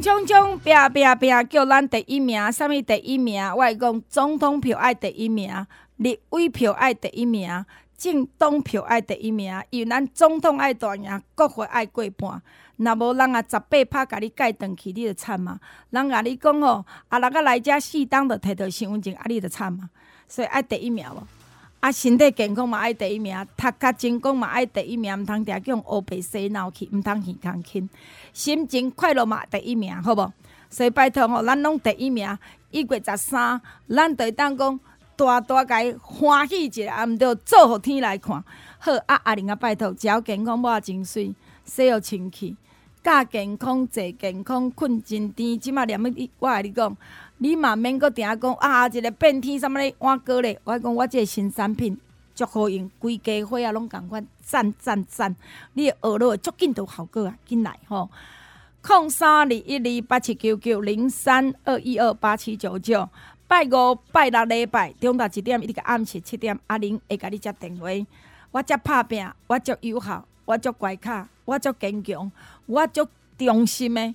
冲冲！拼拼拼！叫咱第一名，啥物第一名？我会讲总统票爱第一名，立委票爱第一名，政党票爱第一名。因为咱总统爱大赢，国会爱过半。若无人啊，十八拍甲你盖转去，你就惨嘛。人甲你讲吼，啊，人个来遮四档就摕到身份证，啊，你就惨嘛。所以爱第一名无，啊，身体健康嘛爱第一名，读较成功嘛爱第一名，毋通定叫乌白洗脑去，毋通耳空轻，心情快乐嘛第一名，好无？所以拜托吼，咱拢第一名。一月十三，咱就当讲大大家欢喜一下，啊，毋着做互天来看。好，啊，阿玲啊，拜托，只要健康，抹真水，洗互清气。较健康，坐健康，困真甜。即马念你，我甲你讲，你嘛免阁定讲啊，一个变天，啥物咧换过咧。我讲我即个新产品足好用，规家伙啊拢共款，赞赞赞！你学落足紧都效果啊，紧来吼！空三二一二八七九九零三二一二八七九九，拜五拜六礼拜中昼一点一直暗时七点，阿玲会甲你接电话。我遮拍拼，我足有效，我足乖巧，我足坚强。我足忠心的，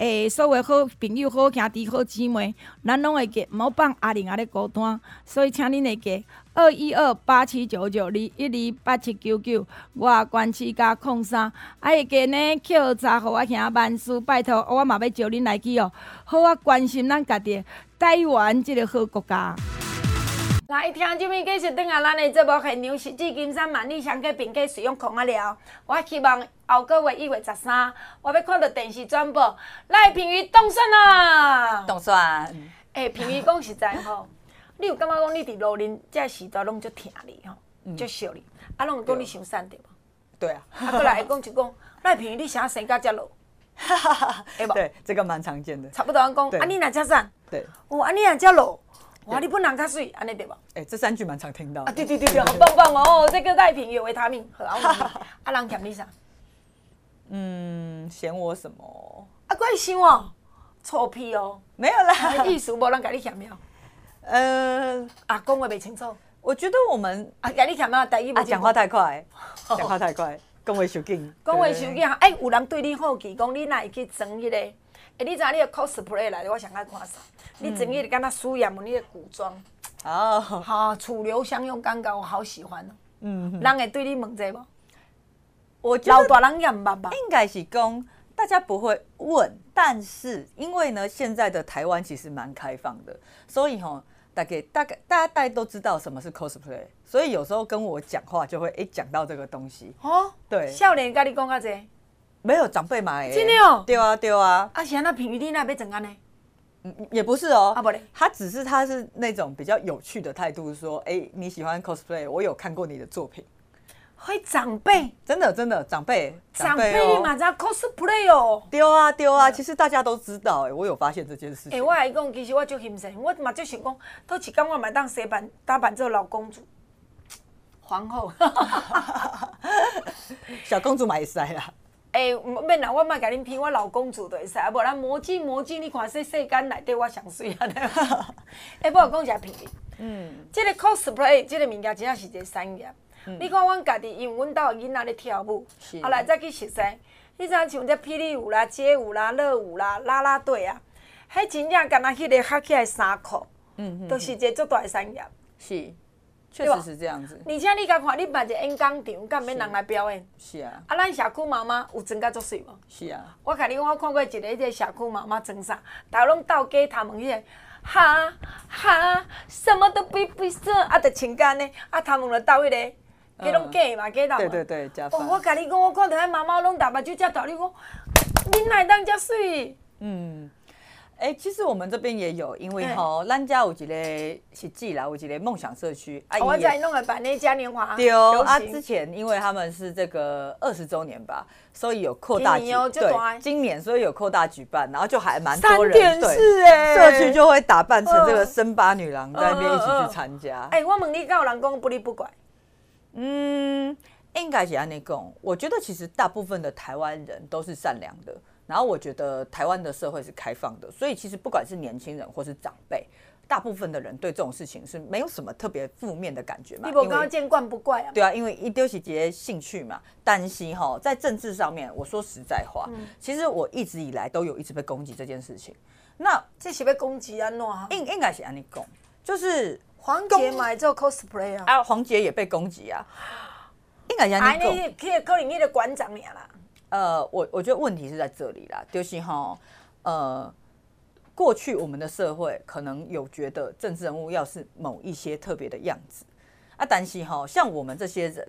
诶，所有好朋友、好兄弟、好姊妹，咱拢会记，毋好放阿玲阿咧孤单。所以请恁会记二一二八七九九二一二八七九九，我关七加空三，啊会记呢，扣查互我兄万事拜托，我嘛要招恁来去哦，好啊，关心咱家己台湾即个好国家。来听即边继续等下，咱的节目现场实际金山万里香，并且使用空啊了。我希望后个月一月十三，我要看到电视转播赖品妤当选啊！当选。诶、欸，品妤讲实在吼，你有感觉讲你伫路宁这时代拢足疼你吼，足惜你，啊，拢讲你伤瘦对无？对啊。啊，过来讲就讲赖品妤，你啥生甲遮老？哈哈哈。对，这个蛮常见的。差不多讲，啊，你哪遮瘦？对。哦，啊，你哪遮老？哇，你本人较水，安尼对无？哎，这三句蛮常听到。啊，对对对对，好棒棒哦！这个赖品妤有维他命，好 啊。啊，人嫌你啥？嗯，嫌我什么？啊，怪想哦，臭屁哦，没有啦，意思无人甲你嫌了。呃，啊，讲话袂清楚。我觉得我们啊，甲你嫌啊，第一步。啊，讲话太快，讲话太快，讲话伤紧。讲话伤紧，哎，有人对你好奇，讲你哪会去装迄个？哎，你知影你的 cosplay 来，我上爱看啥？你整个敢若苏亚文，你的古装哦，好，楚留香用刚刚，我好喜欢哦。嗯，人会对你问这无？我老大人也唔捌吧？应该是讲大家不会问，但是因为呢，现在的台湾其实蛮开放的，所以吼，大概大概大家大家都知道什么是 cosplay，所以有时候跟我讲话就会哎讲到这个东西哦。对，少年跟你讲啊这？没有长辈买，真的哦。对啊对啊。啊，现在品妤你那边怎安呢？也不是哦，啊不嘞，他只是他是那种比较有趣的态度，说，哎、欸，你喜欢 cosplay，我有看过你的作品。会长辈，真的真的长辈，长辈你嘛知 cosplay 哦？丢啊丢啊，其实大家都知道，哎，我有发现这件事情。哎、欸，我来讲，其实我就欣赏，我嘛就想讲，都是讲我买当谁扮打扮做老公主、皇后，小公主买晒啦。诶，唔免啦，我莫甲恁骗，我老公主就会使，啊无咱魔镜魔镜，你看说世间内底我上水啊！诶，不过讲一下骗你，嗯，这个 cosplay 即个物件真正是一个产业。嗯、你看阮家己，因为阮兜的囡仔咧跳舞，后来再去熟悉。你知影像这霹雳舞啦、街舞啦、热舞啦、啦啦队啊，迄真正敢那迄个合起来衫裤，嗯，都是一个足大的产业。是。确实是这样子，而且你甲看，你办一个演讲场，敢免人来表演？是啊。啊，咱社区妈妈有装甲足水无？是啊。我甲你讲，我看过一个，迄个社区妈妈装啥？大家拢斗鸡头问迄个，哈哈，什么都比不上，啊，着穿干呢，啊，他们了到迄个，皆拢假嘛，假到。对对对，假发。我甲你讲，我看到遐妈妈拢大把就这道理讲，你哪当遮水？嗯。哎、欸，其实我们这边也有，因为吼，咱家有一个实际啦，有一个梦想社区。啊，我在弄个办那嘉年华。对哦，啊，之前因为他们是这个二十周年吧，所以有扩大举、哦、对，今年所以有扩大举办，然后就还蛮多人对，社区就会打扮成这个森巴女郎在那边一起去参加。哎、呃呃呃欸，我问你，敢有人讲不理不管？嗯，应该是安尼讲，我觉得其实大部分的台湾人都是善良的。然后我觉得台湾的社会是开放的，所以其实不管是年轻人或是长辈，大部分的人对这种事情是没有什么特别负面的感觉嘛。你不刚刚见惯不怪啊？对啊，因为一丢起这些兴趣嘛，担心哈，在政治上面，我说实在话，嗯、其实我一直以来都有一直被攻击这件事情。那这是被攻击啊？喏，应应该是安尼讲，就是黄杰买做 cosplay 啊，啊，黄杰也被攻击啊，应该是按你讲，你可可能你的馆长你啦。呃，我我觉得问题是在这里啦，就是哈，呃，过去我们的社会可能有觉得政治人物要是某一些特别的样子啊，但是哈，像我们这些人，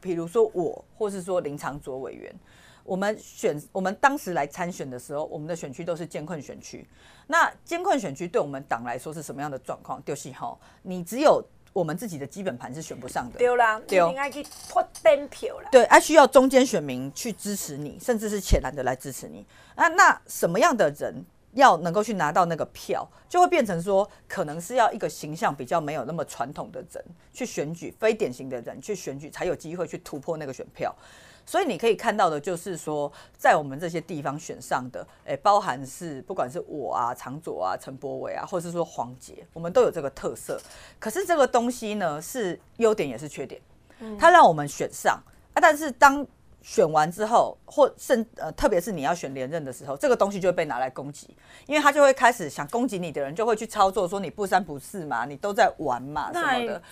比如说我，或是说林昶佐委员，我们选我们当时来参选的时候，我们的选区都是艰困选区。那艰困选区对我们党来说是什么样的状况？就是哈，你只有。我们自己的基本盘是选不上的，对啦，对，应该去拖点票啦。对，还需要中间选民去支持你，甚至是浅蓝的来支持你。啊，那什么样的人要能够去拿到那个票，就会变成说，可能是要一个形象比较没有那么传统的人去选举，非典型的人去选举，才有机会去突破那个选票。所以你可以看到的，就是说，在我们这些地方选上的，诶，包含是不管是我啊、常佐啊、陈柏伟啊，或者是说黄杰，我们都有这个特色。可是这个东西呢，是优点也是缺点，它让我们选上啊，但是当。选完之后，或甚呃，特别是你要选连任的时候，这个东西就会被拿来攻击，因为他就会开始想攻击你的人，就会去操作说你不三不四嘛，你都在玩嘛什么的，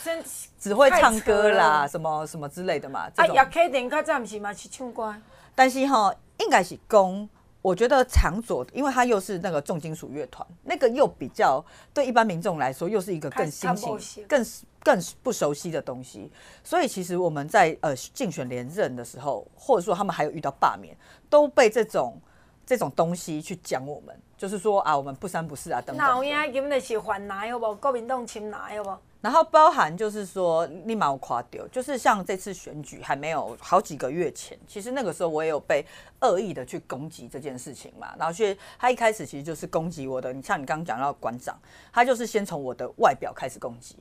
只会唱歌啦，什么什么之类的嘛。啊，也可以点歌，暂时嘛去唱歌。但是哈，应该是攻。我觉得长左，因为他又是那个重金属乐团，那个又比较对一般民众来说，又是一个更新型、更更不熟悉的东西。所以其实我们在呃竞选连任的时候，或者说他们还有遇到罢免，都被这种这种东西去讲我们，就是说啊，我们不三不四啊等等。那我应该根本是反拿有无？国民党亲拿有无？然后包含就是说，立马我垮掉，就是像这次选举还没有好几个月前，其实那个时候我也有被恶意的去攻击这件事情嘛。然后所以他一开始其实就是攻击我的，你像你刚刚讲到馆长，他就是先从我的外表开始攻击，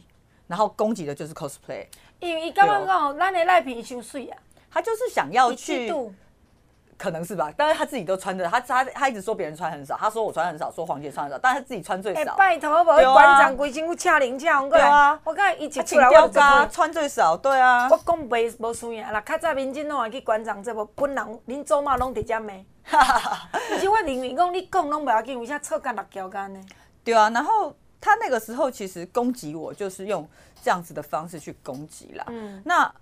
然后攻击的就是 cosplay。因为刚刚讲，咱的赖皮太水啊，他就是想要去。可能是吧，但是他自己都穿着，他他他一直说别人穿很少，他说我穿很少，说黄姐穿很少，但是他自己穿最少。欸、拜托，我馆长规身躯恰零恰，对啊，我讲一直出来我就穿最少，对啊。我讲袂无输赢啦，较早民进党去馆长这部本人恁祖妈拢伫遮骂。其实我认为讲你讲拢袂要紧，为啥臭干辣椒干呢？对啊，然后他那个时候其实攻击我，就是用这样子的方式去攻击啦。嗯，那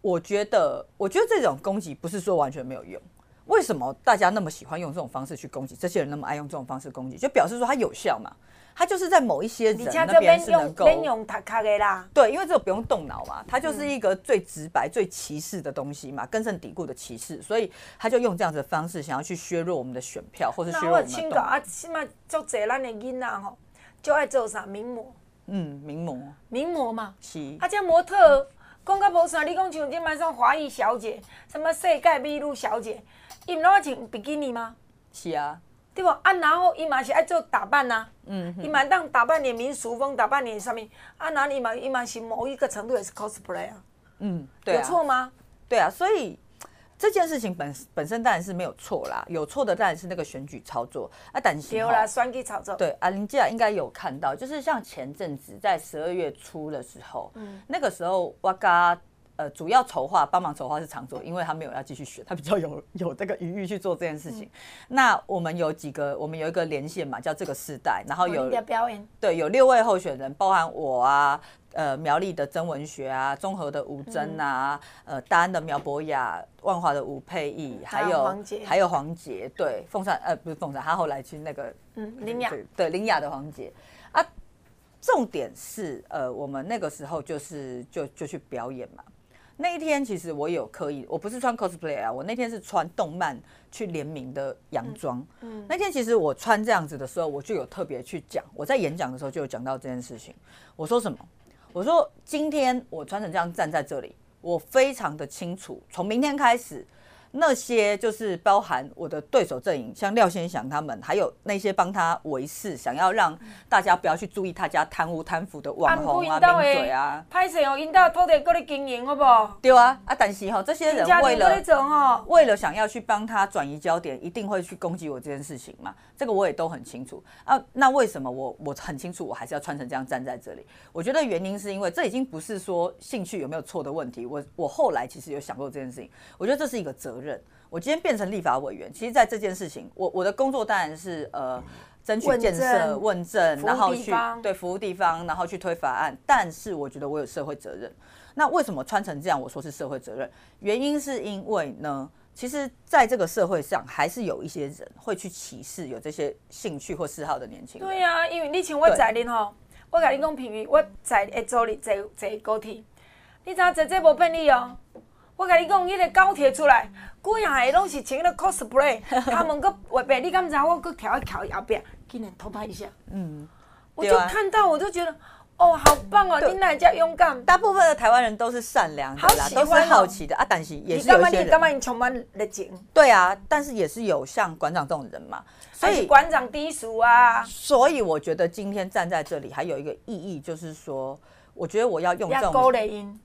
我觉得，我觉得这种攻击不是说完全没有用。为什么大家那么喜欢用这种方式去攻击？这些人那么爱用这种方式攻击，就表示说它有效嘛？它就是在某一些人那边是能够用塔卡的啦。对，因为这个不用动脑嘛，它就是一个最直白、最歧视的东西嘛，根深蒂固的歧视，所以他就用这样子的方式想要去削弱我们的选票，或者削弱我们的。那我请教啊，起码做这咱的囡仔吼，就爱做啥名模？嗯，名模，名模嘛。是。啊，这模特讲个无啥，你讲像今麦上华裔小姐，什么世界美女小姐。伊毋拢爱穿比基尼吗？是啊，对不？啊，然后伊嘛是爱做打扮呐、啊，嗯，伊嘛当打扮点民俗风，打扮点上面，啊，那伊嘛伊嘛是某一个程度也是 cosplay 啊，嗯，对啊，有错吗？对啊，所以这件事情本本身当然是没有错啦，有错的当然是那个选举操作啊，但是有啦，选举操作，对啊，林姐应该有看到，就是像前阵子在十二月初的时候，嗯，那个时候我嘎。呃，主要筹划帮忙筹划是昶佐，因为他没有要继续选，他比较有 有这个余裕去做这件事情。嗯、那我们有几个，我们有一个连线嘛，叫这个世代，然后有表演，对，有六位候选人，包含我啊，呃，苗栗的曾文学啊，综合的吴真啊，嗯、呃，大安的苗博雅，万华的吴佩义，还有还有黄杰，对，凤山呃不是凤山，他后来去那个嗯林雅，对林雅的黄杰啊，重点是，呃，我们那个时候就是就就去表演嘛。那一天其实我有刻意，我不是穿 cosplay 啊，我那天是穿动漫去联名的洋装。嗯，那天其实我穿这样子的时候，我就有特别去讲，我在演讲的时候就有讲到这件事情。我说什么？我说今天我穿成这样站在这里，我非常的清楚，从明天开始。那些就是包含我的对手阵营，像廖先祥他们，还有那些帮他维持，想要让大家不要去注意他家贪污贪腐的网红啊、名嘴啊。拍摄哦，引导土地搁咧经营，好不好？对啊，啊，但是哈，这些人为了为了想要去帮他转移焦点，一定会去攻击我这件事情嘛。这个我也都很清楚啊。那为什么我我很清楚，我还是要穿成这样站在这里？我觉得原因是因为这已经不是说兴趣有没有错的问题。我我后来其实有想过这件事情，我觉得这是一个责任。我今天变成立法委员，其实，在这件事情，我我的工作当然是呃，争取建设、问政，然后去对服务地方，然后去推法案。但是，我觉得我有社会责任。那为什么穿成这样？我说是社会责任，原因是因为呢，其实在这个社会上，还是有一些人会去歧视有这些兴趣或嗜好的年轻人。对呀、啊，因为你像我在恁吼，我甲你讲评语，我在一周里坐坐高铁，你知影坐这无便利哦。我甲你讲，迄个高铁出来，规下个拢是穿了 cosplay，他们搁话别，你敢知？我搁跳一跳后边，竟然偷拍一下。嗯，我就看到，我就觉得，哦，好棒哦！你哪家勇敢？大部分的台湾人都是善良的啦，都是好奇的啊。但是也是有些人，你干嘛？你充满热情。对啊，但是也是有像馆长这种人嘛。所以馆长低俗啊。所以我觉得今天站在这里，还有一个意义，就是说。我觉得我要用这种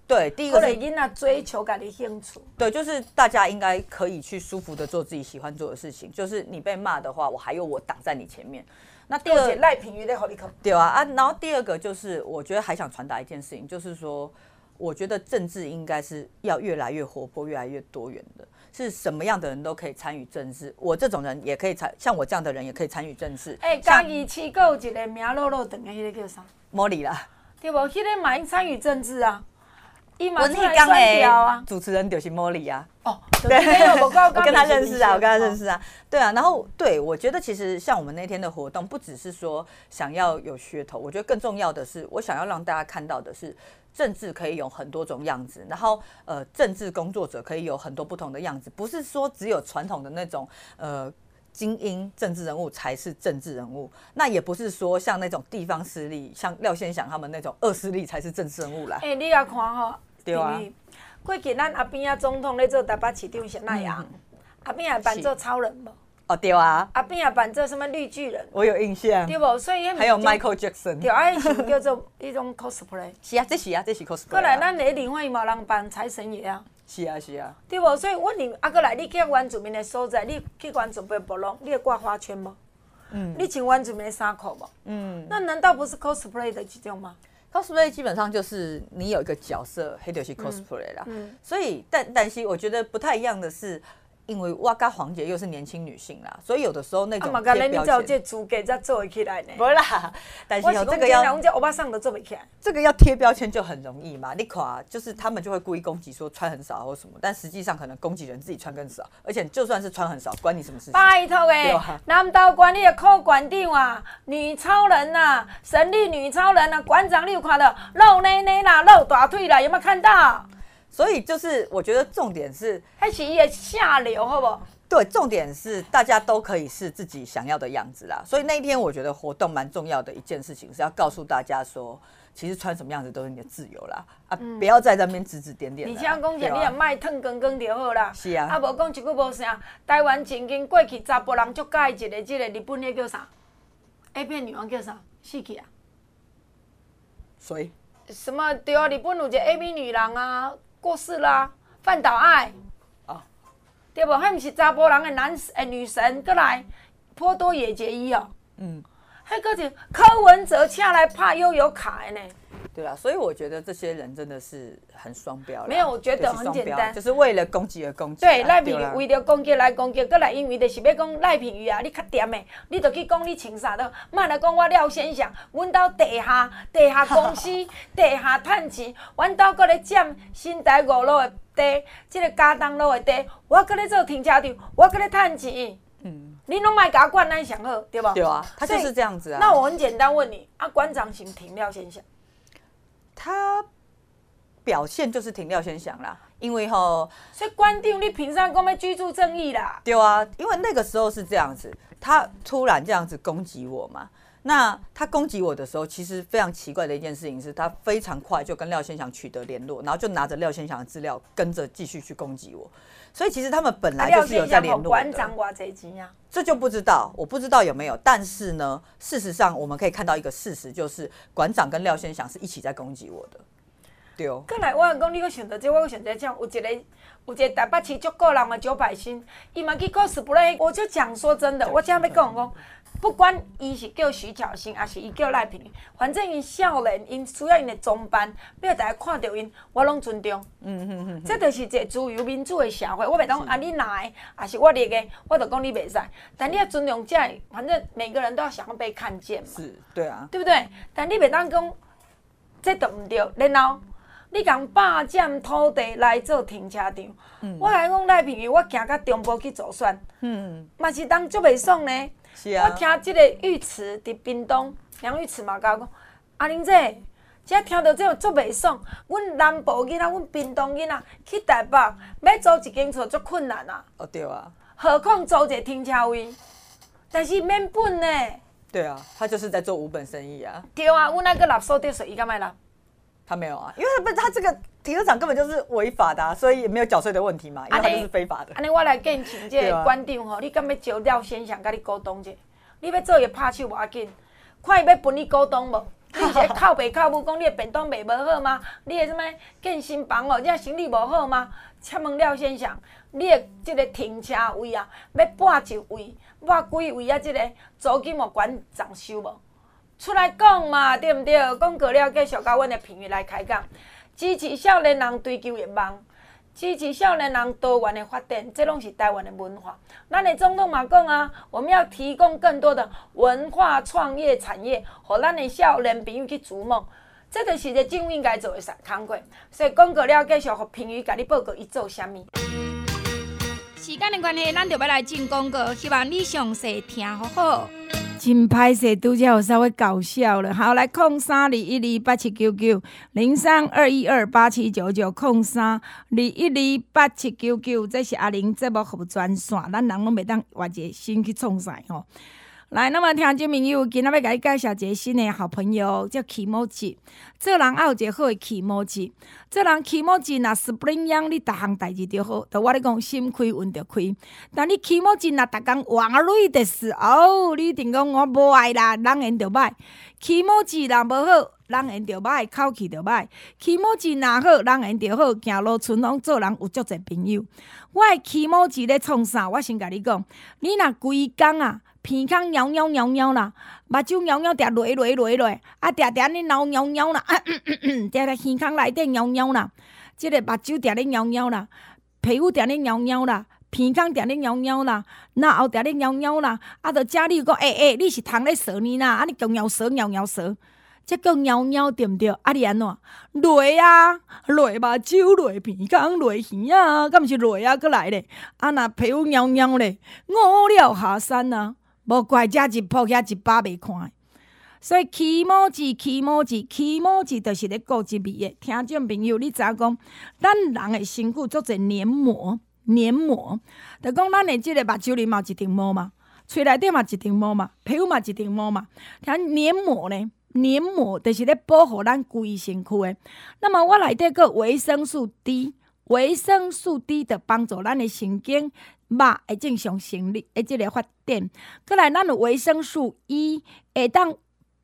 对，第一个是追求感的兴趣，对，就是大家应该可以去舒服的做自己喜欢做的事情。就是你被骂的话，我还有我挡在你前面。那第二赖品妤的好利口，对啊啊。然后第二个就是，我觉得还想传达一件事情，就是说，我觉得政治应该是要越来越活泼，越来越多元的，是什么样的人都可以参与政治。我这种人也可以参，像我这样的人也可以参与政治。哎，嘉义市有一个名落落长的，那个叫啥？莫莉啦。对不？现在马英参与政治啊，伊马出来选票啊。主持人就是茉莉啊。哦，对，我跟他认识啊，我跟他认识啊。对啊，然后对，我觉得其实像我们那天的活动，不只是说想要有噱头，我觉得更重要的是，我想要让大家看到的是，政治可以有很多种样子，然后呃，政治工作者可以有很多不同的样子，不是说只有传统的那种呃。精英政治人物才是政治人物，那也不是说像那种地方势力，像廖先祥他们那种恶势力才是政治人物啦。哎、欸，你也看吼、哦，对啊。过去咱阿扁啊总统咧做台北市长是那样，嗯、阿扁也扮做超人无？哦，对啊。阿扁也扮做什么绿巨人？我有印象。对不？所以还有 Michael Jackson。对啊，是叫做 一种 cosplay。是啊，这是啊，这是 cosplay。过来，咱的另外一毛人扮财神爷啊。是啊是啊，对不？所以我你啊，过来你去原住民的所在，你去原住民部落，你会挂花圈吗？嗯。你穿原住民的衫裤无？嗯。那难道不是 cosplay 的一种吗？cosplay 基本上就是你有一个角色，黑就是 cosplay 啦。嗯。所以，但但是我觉得不太一样的是。因为我跟黄姐又是年轻女性啦，所以有的时候那种贴标签。啊嘛，刚才你知道这资格才做起来呢？不啦，但是这个要，我这欧巴桑都做不起来。这个要贴标签就很容易嘛，你垮，就是他们就会故意攻击说穿很少或什么，但实际上可能攻击人自己穿更少，而且就算是穿很少，关你什么事情？拜托哎，南道管理的科管定啊，女超人呐、啊，神力女超人呐、啊，馆长你有看到露内内啦，露大腿啦，有没有看到？所以就是，我觉得重点是，还企业下流，好不好？对，重点是大家都可以是自己想要的样子啦。所以那一天，我觉得活动蛮重要的一件事情是要告诉大家说，其实穿什么样子都是你的自由啦。啊，嗯、不要在那边指指点点。你像讲起，你也卖烫光光就好啦。是啊。啊，无讲一句无啥。台湾曾经过去查甫人足介意一个，这个日本那叫啥？A 片女王叫啥？死去啊？谁？什么？对啊，日本有一个 A B 女郎啊。过世啦、啊，饭岛爱，啊，对不？还不是查甫人的男诶、欸、女神过来，颇多野结衣哦，嗯，迄个是柯文哲请来拍又有卡的呢。对啊，所以我觉得这些人真的是很双标。没有，我觉得很简单，就是为了攻击而攻击。对，赖品妤为了攻击来攻击，过来因为就是要讲赖品妤啊，你较点的，你就去讲你穿啥的，莫来讲我廖先生，阮兜地下地下公司 地下趁钱，阮兜搁咧占新台五路的地，即、这个嘉东路的地，我搁咧做停车场，我搁咧趁钱。嗯。你拢卖甲我管咱上好，对不？对啊，他就是这样子啊。那我很简单问你，啊，馆长型停廖先想，他表现就是停掉先想啦，因为吼，所以关定你凭啥讲要居住正义啦？对啊，因为那个时候是这样子，他突然这样子攻击我嘛。那他攻击我的时候，其实非常奇怪的一件事情是，他非常快就跟廖先祥取得联络，然后就拿着廖先祥的资料跟着继续去攻击我。所以其实他们本来就是有在联络的。馆长挂这钱呀？这就不知道，我不知道有没有。但是呢，事实上我们可以看到一个事实，就是馆长跟廖先祥是一起在攻击我的。对哦。刚来我讲你个选择，这我个选择这样，有一个有一个台北市足够人嘛，九百新，伊嘛去 cosplay。我就讲说真的，我这样要讲讲。不管伊是叫徐巧芯，还是伊叫赖品妤，反正伊少年，因需要因的装扮，要大家看到因，我拢尊重。嗯嗯嗯，这就是一个自由民主的社会。我袂当啊，你哪个，还是我列个，我就讲你袂使。但你要尊重这，反正每个人都要想要被看见嘛。是，对啊，对不对？但你袂当讲，这都唔对。然后你共霸占土地来做停车场，嗯、我来讲赖品妤，我行到中部去做选，嗯，嘛是当足袂爽呢。啊、我听即个浴池伫屏东，杨玉池嘛甲我讲，阿玲姐，即听到这个足袂爽。阮南部囡仔，阮屏东囡仔去台北，要租一间厝足困难啊。哦，对啊。何况租一个停车位，但是免本呢。对啊，他就是在做无本生意啊。对啊，阮那个垃圾得税，伊干嘛纳？他没有啊，因为不他这个停车场根本就是违法的，啊，所以也没有缴税的问题嘛，因为他就是非法的。安尼我来建请这个馆长吼，你敢要招廖先生甲你沟通者？你要做伊拍手无要紧，看伊要分你股东无？你一个靠北靠母讲你的便当卖无好吗？你的什么健身房哦，你的生意无好吗？请问廖先生，你的这个停车位啊，要搬一位，搬几位啊？这个租金哦，馆长收无？出来讲嘛，对毋对？讲过了，继续甲阮的评语来开讲，支持少年人追求的梦，支持少年人多元的发展，这拢是台湾的文化。咱的总统嘛讲啊，我们要提供更多的文化创业产业，互咱的少年朋友去逐梦。这就是一个政府应该做的工作。所以讲过了，继续互评语甲你报告伊做啥物。时间的关系，咱就要来进广告，希望你详细听好好。真歹势，拄则有稍微搞笑了。好，来空三二一二八七九九零三二一二八七九九空三二一二八七九九，这是阿玲节目服务专线，咱人拢袂当换一个新去创啥吼。来，那么听众朋友，今仔要甲你介绍一个新的好朋友，叫 Kimochi。做人要有一个好的 Kimochi，做人 Kimochi 若 spring 样，你逐项代志就好。着我咧讲，心开运就开。但你 Kimochi 若逐工换瑞的时候，你一定讲我无爱啦，人缘就歹。Kimochi 若无好，人缘就歹，口气就歹。Kimochi 若好，人缘就好，行路顺风，做人有足侪朋友。我的 Kimochi 咧创啥？我先甲你讲，你若规工啊。鼻孔扭扭扭扭啦，目睭扭扭嗲落落落落，啊嗲嗲你扭扭扭啦，嗲嗲耳孔内底扭扭啦，即个目睭嗲咧扭扭啦，皮肤嗲咧扭扭啦，鼻孔嗲咧扭扭啦，然后嗲咧扭扭啦，啊，着家里讲诶诶，你是通咧说呢啦，啊，你共扭舌扭扭舌，即个扭扭对毋对？啊，你安怎？落啊，落目睭，落鼻孔，落耳啊，敢毋是落啊？阁来咧，啊，若皮肤扭扭咧，五了下山啊！无怪遮一铺遐一百袂看，所以起毛子起毛子起毛字，着是咧顾一味诶。听众朋友，你知影讲，咱人诶身躯做者黏膜，黏膜，着讲咱诶即个目睭里嘛一层膜嘛，喙内底嘛一层膜嘛，皮肤嘛一层膜嘛。听黏膜咧，黏膜着是咧保护咱规身躯诶。那么我内底个维生素 D，维生素 D 着帮助咱诶神经。肉会正常生理，诶，即个发展。过来，咱有维生素 E，会当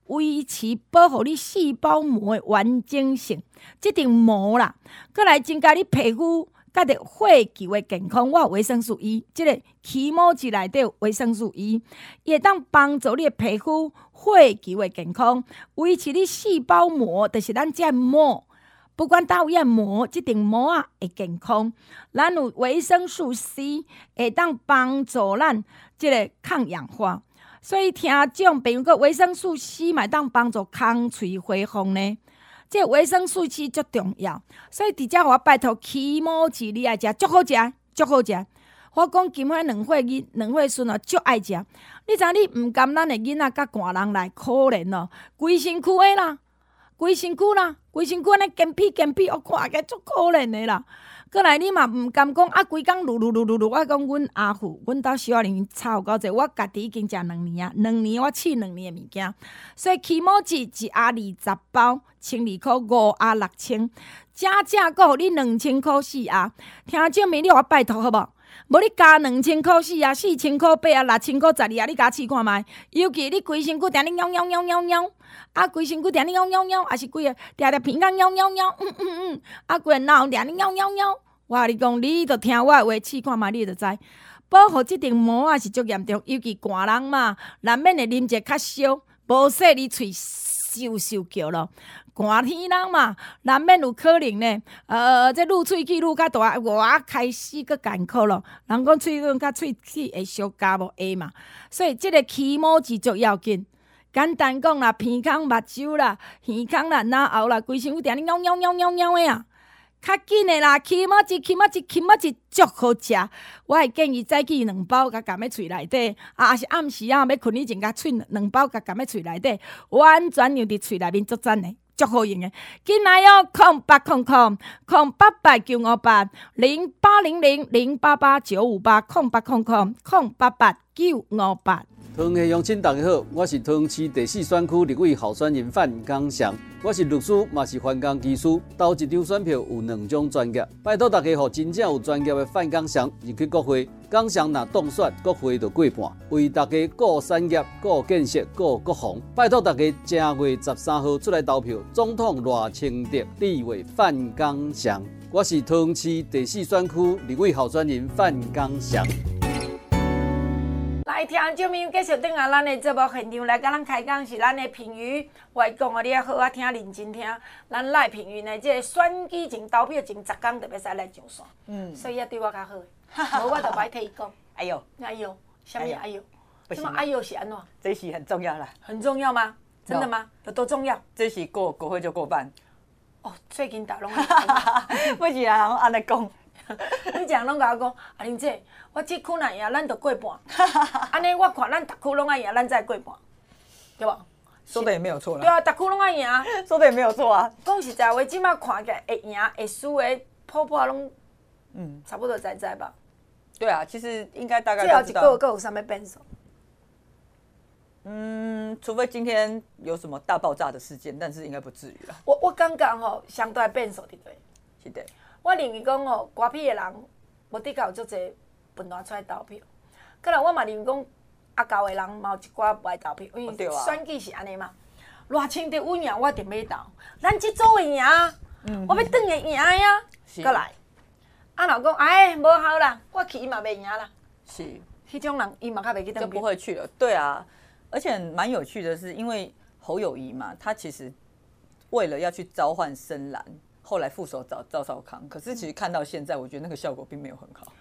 维持保护你细胞膜诶完整性，即层膜啦。过来，增加你皮肤甲着血球诶健康。我有维生素 E，即个起毛剂内底有维生素 E，会当帮助你诶皮肤血球诶健康，维持你细胞膜，就是咱这膜。不管到样膜，即层膜啊会健康。咱有维生素 C，会当帮助咱即个抗氧化。所以听众朋友，个维生素 C 嘛，当帮助空喙恢复呢。即维生素 C 足重要，所以直接我拜托起毛子，你爱食足好食，足好食。我讲金华两岁囡两岁孙哦，足爱食。你知影你毋甘咱的囡仔甲寒人来，可怜哦，规身躯诶啦，规身躯啦，规身躯安尼干皮干皮，我看起足可怜的啦。过来你嘛毋甘讲啊，规工噜噜噜噜噜，我讲阮阿父，阮兜小林吵够济，我家己已经食两年啊，两年我试两年的物件，所以起毛剂一盒二十包，千二箍五盒六千，加价阁互你两千箍四盒，听证明你我拜托好无？无你加两千箍四啊，四千箍八啊，六千箍十二啊，你加试看觅。尤其你规身躯定咧喵喵喵喵喵，啊规身躯定咧喵喵喵，啊是规个定定鼻孔喵喵喵，嗯嗯嗯，啊规个脑定咧喵喵喵。我甲你讲，你着听我诶话试看觅，你着知。保护即顶膜啊是足严重，尤其寒人嘛，难免会啉者较烧，无说你喙咻咻叫咯。寒天人嘛，难免有可能呢。呃，这露喙齿愈较大，我开始搁艰苦咯。人讲喙润甲喙齿会小加无会嘛，所以即个起毛之足要紧。简单讲啦，鼻孔、目睭啦、耳孔啦、脑后啦，规身有定咧喵喵喵喵喵的啊！较紧诶啦，起毛剂、起毛剂、起毛剂足好食。我会建议早起两包，甲含喺喙内底，啊，是暗时啊要困以前，甲喙两包，甲含喺喙内底，完全让伫喙内面作战诶。足好用诶，进来哟，空八空空空八八九五八零八零零零八八九五八空八空空空八八九五八。桃园乡亲大家好，我是桃园市第四选区立委候选人范刚祥，我是律师，嘛是环工技师，投一张选票有两种专业，拜托大家和真正有专业的范刚祥入去国会，刚祥若当选，国会就过半，为大家顾产业、顾建设、顾国防，拜托大家正月十三号出来投票，总统赖清德，立委范刚祥，我是桃园市第四选区立委候选人范刚祥。来听众朋友继续等下，咱的节目现场来甲咱开讲是咱的评语。我讲啊，你要好好听，认真听。咱赖评语呢，这个选举前投票前十天特别使来上线。嗯。所以要对我较好，无我就歹替伊讲。哎呦，哎呦，什么哎呦？什么哎呦是安怎？这是很重要啦。很重要吗？真的吗？有多重要？这是过国会就过半。哦，最近大龙。不是啊，我安尼讲。你这样拢甲我讲，阿玲姐，我即区若赢，咱就过半。安尼我看咱逐区拢爱赢，咱再过半，对吧？说的也没有错啦。对啊，逐区拢爱赢，说的也没有错啊。讲实在话，即马看起来会赢会输的，普普拢，嗯，差不多在在吧。对啊，其实应该大概。最后一个个有啥物变数？嗯，除非今天有什么大爆炸的事件，但是应该不至于啦。我我感觉吼，相对变数对，是的。我认为讲哦，瓜皮的人无的确有足侪分段出来投票。可能我嘛认为讲，阿高的人嘛有一寡不爱投票，因为选举是安尼嘛。偌清德有赢，我一定要投。咱这组会赢，嗯、我要等下赢呀。过是来，啊老公，哎，无好啦，我去伊嘛袂赢啦。是，迄种人伊嘛较袂去。就不会去了。对啊，而且蛮有趣的是，因为侯友谊嘛，他其实为了要去召唤深蓝。后来副手找赵少康，可是其实看到现在，我觉得那个效果并没有很好。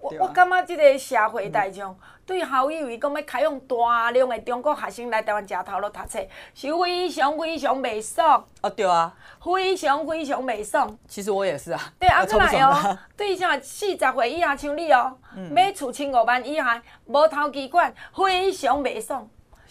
我我感觉即个社会大众对校友伊讲要开放大量的中国学生来台湾食头路读册，是非常非常袂爽。哦，对啊，非常非常袂爽。其实我也是啊。对啊，过来哦，对像四十岁以下像你哦，买厝千五万以下，无头期款，非常袂爽，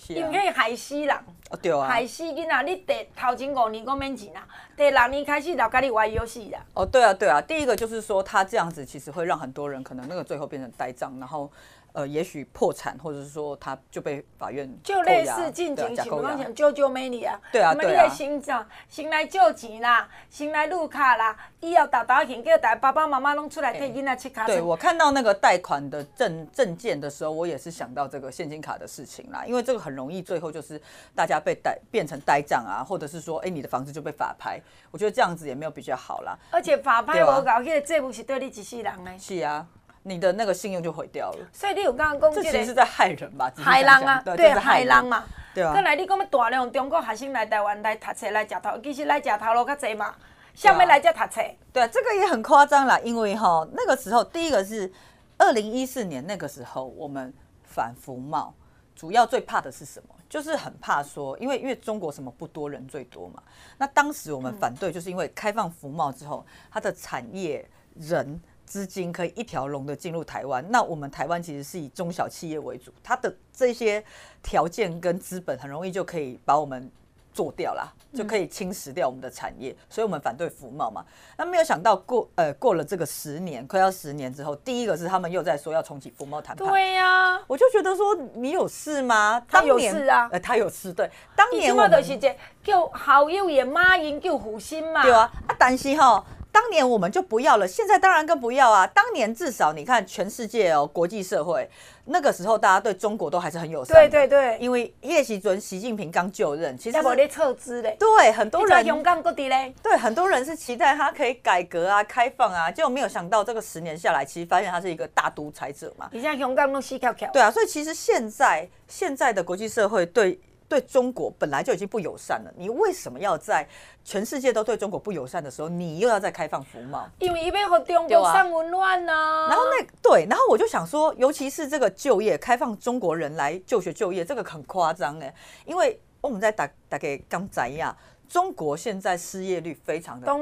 因为害死人。哦对啊，害死囡仔！你第头前五年讲免钱啦，第六年开始就甲你玩游戏啦。哦，对啊，对啊，第一个就是说他这样子其实会让很多人可能那个最后变成呆账，然后。呃，也许破产，或者是说他就被法院就类似进行情况，想救救美女啊，对啊，对啊，你先讲，先来救钱啦，先来入卡啦，以后大大钱叫大爸爸妈妈拢出来替囡仔去卡。对，我看到那个贷款的证证件的时候，我也是想到这个现金卡的事情啦，因为这个很容易最后就是大家被呆变成呆账啊，或者是说，哎，你的房子就被法拍，我觉得这样子也没有比较好啦。而且法拍我搞，这个债务是对你一世人呢。是啊。你的那个信用就毁掉了，所以你有刚刚讲，这其实是在害人吧？害人啊，对，害人嘛。对啊。再来，你讲要大量中国学生来台湾来读册来食头，其实来食头路较济嘛。下面来这读册？对啊，这个也很夸张啦，因为哈那个时候，第一个是二零一四年那个时候，我们反服贸，主要最怕的是什么？就是很怕说，因为因为中国什么不多人最多嘛。那当时我们反对，就是因为开放服贸之后，它的产业人。资金可以一条龙的进入台湾，那我们台湾其实是以中小企业为主，它的这些条件跟资本很容易就可以把我们。做掉啦就可以侵蚀掉我们的产业，所以我们反对服贸嘛。那没有想到过呃过了这个十年，快要十年之后，第一个是他们又在说要重启服贸谈判。对呀、啊，我就觉得说你有事吗？他有事啊，呃，他有事。对，当年我们就是这叫好友也马英九虎心嘛。对啊，啊，但是哈。当年我们就不要了，现在当然更不要啊！当年至少你看全世界哦，国际社会那个时候大家对中国都还是很友善。对对对，因为叶习准习近平刚就任，其实我咧撤资嘞。对，很多人勇敢过的嘞。对，很多人是期待他可以改革啊、开放啊，结果没有想到这个十年下来，其实发现他是一个大独裁者嘛。你现在勇敢都死翘翘。对啊，所以其实现在现在的国际社会对。对中国本来就已经不友善了，你为什么要在全世界都对中国不友善的时候，你又要再开放服贸？因为要和中国上温暖呢。然后那对，然后我就想说，尤其是这个就业开放中国人来就学就业，这个很夸张哎，因为我们在打打给刚仔呀。中国现在失业率非常的高，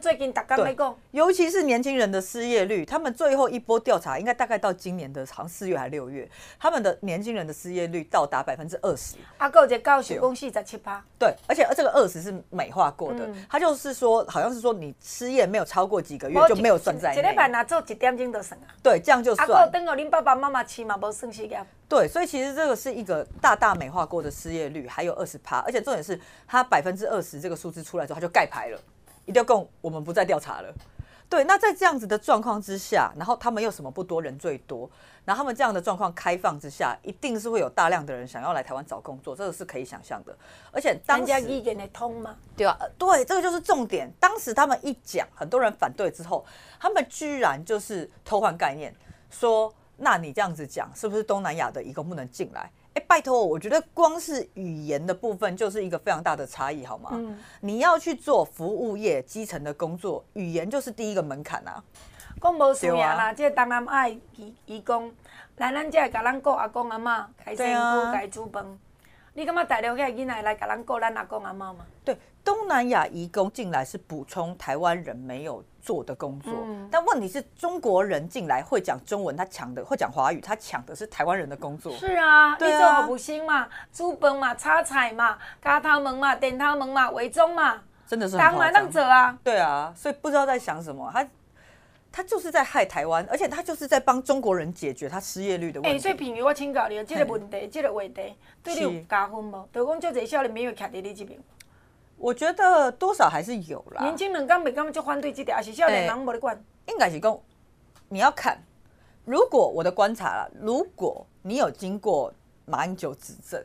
最近尤其是年轻人的失业率，他们最后一波调查应该大概到今年的好像四月还六月，他们的年轻人的失业率到达百分之二十。阿哥这高学公司在七八，对，而且这个二十是美化过的，他就是说好像是说你失业没有超过几个月就没有算在内。一礼拜拿做几点钟就算啊？对，这样就算。阿哥等我恁爸爸妈妈起码不算失业。对，所以其实这个是一个大大美化过的失业率，还有二十趴，而且重点是它百分之二十这个数字出来之后，它就盖牌了，一定要跟我们不再调查了。对，那在这样子的状况之下，然后他们又什么不多人最多，然后他们这样的状况开放之下，一定是会有大量的人想要来台湾找工作，这个是可以想象的。而且当家意见的通吗？对啊，对，这个就是重点。当时他们一讲，很多人反对之后，他们居然就是偷换概念说。那你这样子讲，是不是东南亚的移工不能进来？哎，拜托，我觉得光是语言的部分就是一个非常大的差异，好吗？嗯，你要去做服务业基层的工作，语言就是第一个门槛啊。讲无输赢啦，即东南亚移移工来咱这甲咱顾阿公阿妈开身躯开煮饭，你感觉大陆遐囡仔来甲咱顾咱阿公阿妈吗？对，东南亚移工进来是补充台湾人没有做的工作，嗯、但问题是中国人进来会讲中文，他抢的会讲华语，他抢的是台湾人的工作。是啊，你做好不行嘛，煮饭嘛，炒菜嘛，加汤门嘛，点汤门嘛，伪装嘛，真的是当然当者啊。对啊，所以不知道在想什么，他他就是在害台湾，而且他就是在帮中国人解决他失业率的问题。哎、欸，所以平宇，我请教你，这个问题，这个话题对你有加分吗？就讲这些少年没有徛在你这边。我觉得多少还是有啦。年轻人刚没刚就反对这条，还是少年人没得管。应该是讲，你要看，如果我的观察啦，如果你有经过马英九执政，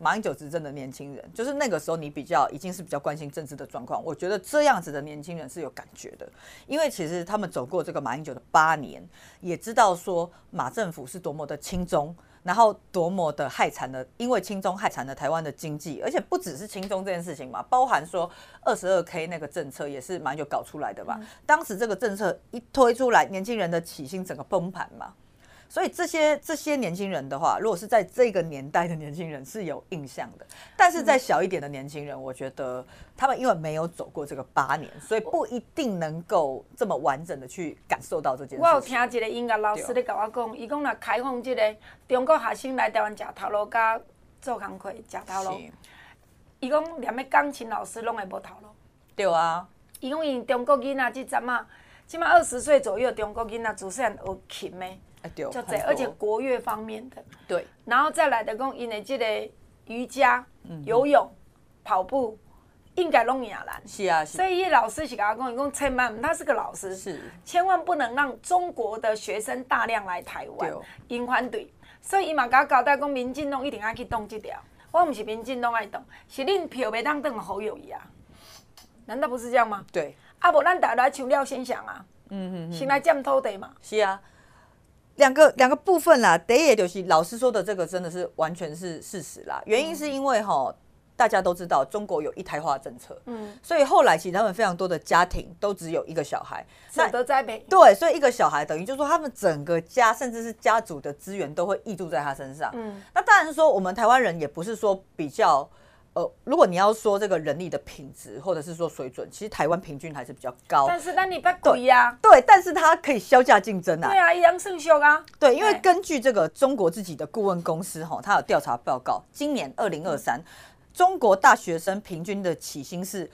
马英九执政的年轻人，就是那个时候你比较已经是比较关心政治的状况，我觉得这样子的年轻人是有感觉的，因为其实他们走过这个马英九的八年，也知道说马政府是多么的亲中。然后多么的害惨了，因为亲中害惨了台湾的经济，而且不只是亲中这件事情嘛，包含说二十二 K 那个政策也是蛮有搞出来的吧。嗯、当时这个政策一推出来，年轻人的起薪整个崩盘嘛。所以这些这些年轻人的话，如果是在这个年代的年轻人是有印象的，但是在小一点的年轻人，我觉得他们因为没有走过这个八年，所以不一定能够这么完整的去感受到这件事。我有听一个音乐老师咧跟我讲，伊讲若开放这个中国学生来台湾食头路，加做工课食头路。伊讲连个钢琴老师拢会无头路。对啊。伊讲因中国囡仔即阵啊，即码二十岁左右中国囡仔自细汉学琴的。就这，而且国乐方面的，对，然后再来的讲，因为这个瑜伽、游泳、跑步，应该拢赢啦。是啊，所以叶老师是甲我讲，伊讲千万，他是个老师，是千万不能让中国的学生大量来台湾，因反对。所以伊嘛甲我交代讲，民进党一定爱去动这条。我唔是民进党爱动，是恁票袂当当侯友谊啊？难道不是这样吗？对。啊，无咱大家来抢廖先祥啊，嗯嗯，先来占土地嘛。是啊。两个两个部分啦，得也就是老师说的这个真的是完全是事实啦。原因是因为哈，大家都知道中国有一胎化政策，嗯，所以后来其实他们非常多的家庭都只有一个小孩，舍得栽培。对，所以一个小孩等于就是说他们整个家甚至是家族的资源都会挹注在他身上。嗯，那当然说我们台湾人也不是说比较呃，如果你要说这个人力的品质或者是说水准，其实台湾平均还是比较高。但是那你不贵呀。对，但是它可以削价竞争啊。对啊，一样胜秀啊。对，因为根据这个中国自己的顾问公司哈，它有调查报告，今年二零二三，中国大学生平均的起薪是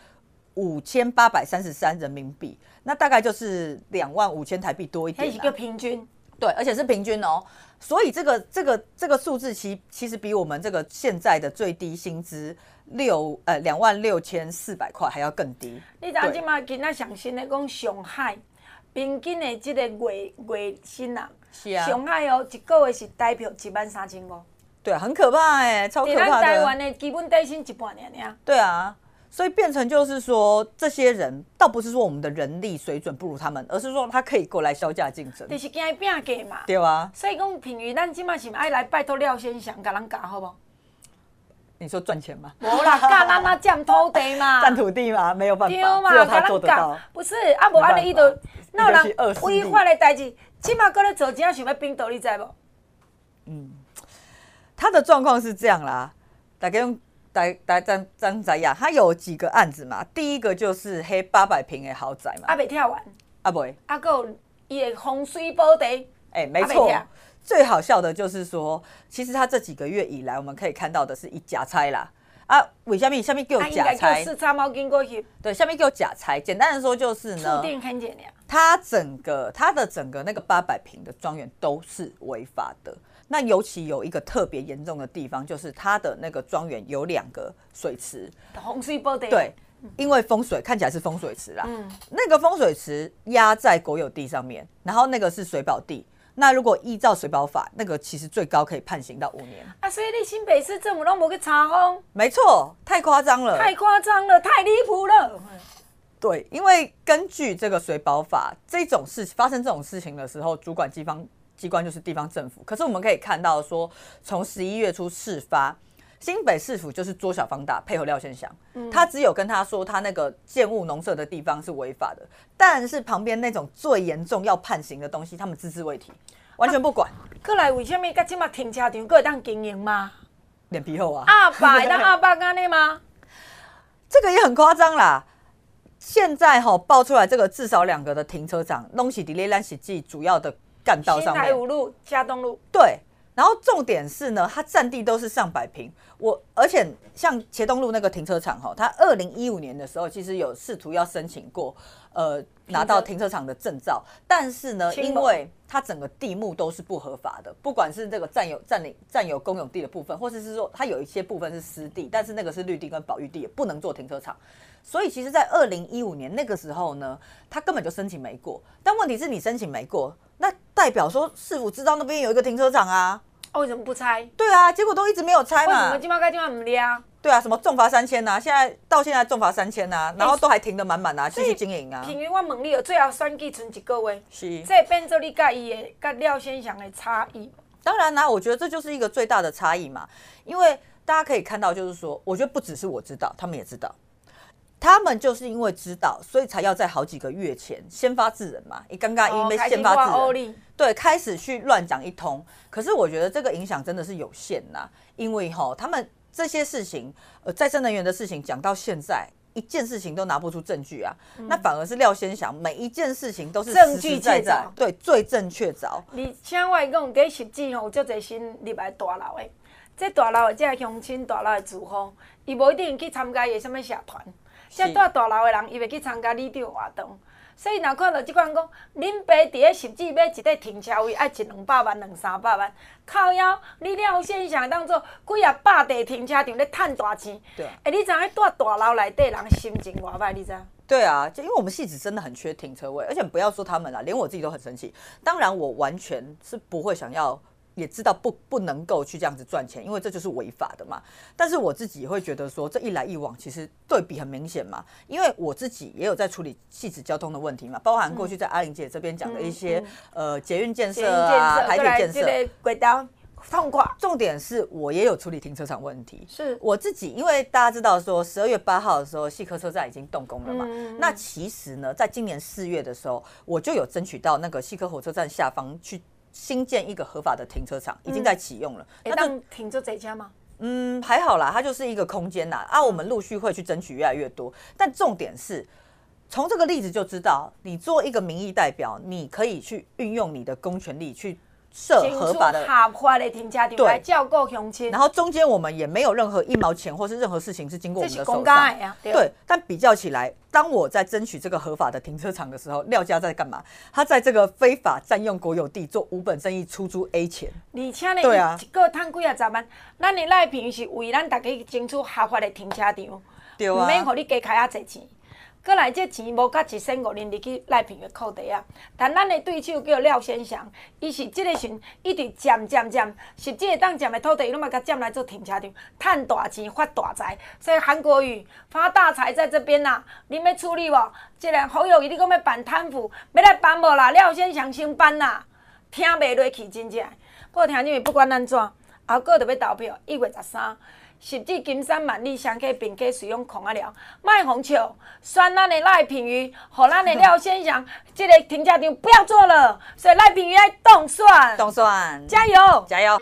五千八百三十三人民币，那大概就是两万五千台币多一点。一个平均。对，而且是平均哦。所以这个这个这个数字其其实比我们这个现在的最低薪资六呃两万六千四百块还要更低。你知道今嘛今仔上新的讲上海平均的这个月月薪啊，是啊，上海哦一个月是代表一万三千五。对啊，很可怕哎，超可怕的。咱台湾的基本底薪一半年呀。对啊。所以变成就是说，这些人倒不是说我们的人力水准不如他们，而是说他可以过来削价竞争。就是惊伊拼价嘛。对啊。所以讲，平宇，咱今麦是爱来拜托廖先生，给咱教好不？你说赚钱吗？无啦，教咱那占土地嘛。占土地嘛，没有办法。对嘛，只有他做得到。不是，啊无安尼伊就那有人违法的代志，今麦搁咧做，真想要冰岛，你知无？嗯，他的状况是这样啦，大家用。在在张张仔呀，他有几个案子嘛？第一个就是黑八百平的豪宅嘛。阿未跳完，阿未，阿个伊的风水宝地。哎，没错。最好笑的就是说，其实他这几个月以来，我们可以看到的是一假拆啦。啊，为什么下面给我假拆？是擦毛巾过去。对，下面给我假拆。简单的说就是呢。他整个他的整个那个八百平的庄园都是违法的。那尤其有一个特别严重的地方，就是它的那个庄园有两个水池，风水宝地。对，因为风水看起来是风水池啦，嗯，那个风水池压在国有地上面，然后那个是水保地。那如果依照水保法，那个其实最高可以判刑到五年。啊，所以你新北市政府都没去查封？没错，太夸张了，太夸张了，太离谱了。对，因为根据这个水保法，这种事发生这种事情的时候，主管机方。机关就是地方政府，可是我们可以看到说，从十一月初事发，新北市府就是捉小放大，配合廖先祥，他只有跟他说他那个建物农舍的地方是违法的，但是旁边那种最严重要判刑的东西，他们只字未提，完全不管。过、啊、来为什么甲即马停车场可以当经营吗？脸皮厚啊！阿爸当阿爸干的吗？这个也很夸张啦。现在哈爆出来这个至少两个的停车场，东西迪雷兰喜记主要的。干道上面，新台五路、嘉东路，对。然后重点是呢，它占地都是上百平。我而且像茄东路那个停车场哈，它二零一五年的时候其实有试图要申请过，呃，拿到停车场的证照，但是呢，因为它整个地目都是不合法的，不管是这个占有占领占有公有地的部分，或者是说它有一些部分是私地，但是那个是绿地跟保育地，也不能做停车场。所以其实，在二零一五年那个时候呢，他根本就申请没过。但问题是你申请没过，那代表说市府知道那边有一个停车场啊？为什么不拆？对啊，结果都一直没有拆嘛。为什么金毛该金毛不离啊？对啊，什么重罚三千呐？现在到现在重罚三千呐，然后都还停得满满啊，继续经营啊。平云，我问你，最后选举存一个月，是这变做你甲伊的、甲廖先祥的差异？当然啦、啊，我觉得这就是一个最大的差异嘛。因为大家可以看到，就是说，我觉得不只是我知道，他们也知道。他们就是因为知道，所以才要在好几个月前先发制人嘛。你刚刚因为先发制人，对，开始去乱讲一通。可是我觉得这个影响真的是有限呐，因为哈，他们这些事情，呃，再生能源的事情讲到现在，一件事情都拿不出证据啊。那反而是廖先祥，每一件事情都是实实在在，对，最正确凿。你像我讲，给实际吼，就这新入来大楼的，这大楼的这乡亲大楼的住户，伊无一定去参加伊什么社团。遮住大楼的人，伊袂去参加里长活动，所以若看到即款讲，恁爸伫咧实际买一个停车位，爱一两百万、两三百万，靠腰，你廖先生当做几啊百地停车场咧趁大钱。对。哎，你知影住大楼内底人心情偌歹？你知？对啊，就因为我们戏子真的很缺停车位，而且不要说他们啦，连我自己都很生气。当然，我完全是不会想要。也知道不不能够去这样子赚钱，因为这就是违法的嘛。但是我自己会觉得说，这一来一往，其实对比很明显嘛。因为我自己也有在处理细致交通的问题嘛，包含过去在阿玲姐这边讲的一些、嗯、呃捷运建设啊、台铁建设、轨道痛快。重点是我也有处理停车场问题，是我自己，因为大家知道说十二月八号的时候，细科车站已经动工了嘛。嗯、那其实呢，在今年四月的时候，我就有争取到那个细科火车站下方去。新建一个合法的停车场，已经在启用了。那、停车这家吗？嗯，还好啦，它就是一个空间呐。啊，我们陆续会去争取越来越多。但重点是，从这个例子就知道，你做一个民意代表，你可以去运用你的公权力去。设合法的合法的停车场来照顾乡亲，然后中间我们也没有任何一毛钱或是任何事情是经过我们的手上。呀，对，对。但比较起来，当我在争取这个合法的停车场的时候，廖家在干嘛？他在这个非法占用国有地做无本生意，出租 A 钱。而且呢，对啊，一个赚几啊十万。那你赖品妤是为咱大家争取合法的停车场，对啊，唔免让你加开啊侪钱。过来，这钱无甲一千五年入去赖平的裤底啊！但咱的对手叫廖先祥，伊是即个时一直占占占，实际会当占的土地，伊拢嘛甲占来做停车场，赚大钱发大财。所以韩国瑜发大财在这边呐、啊，你要处理无？即个好友宜你讲要办贪腐，要来办无啦？廖先祥先办呐，听袂落去真正。不过听你不管安怎，后个就要投票，一月十三。实际金山万里相客并可使用空啊了，卖红笑，选咱的赖品妤，和咱的廖先祥，这个停车场不要做了，所以赖品妤要动算，动算，加油，加油。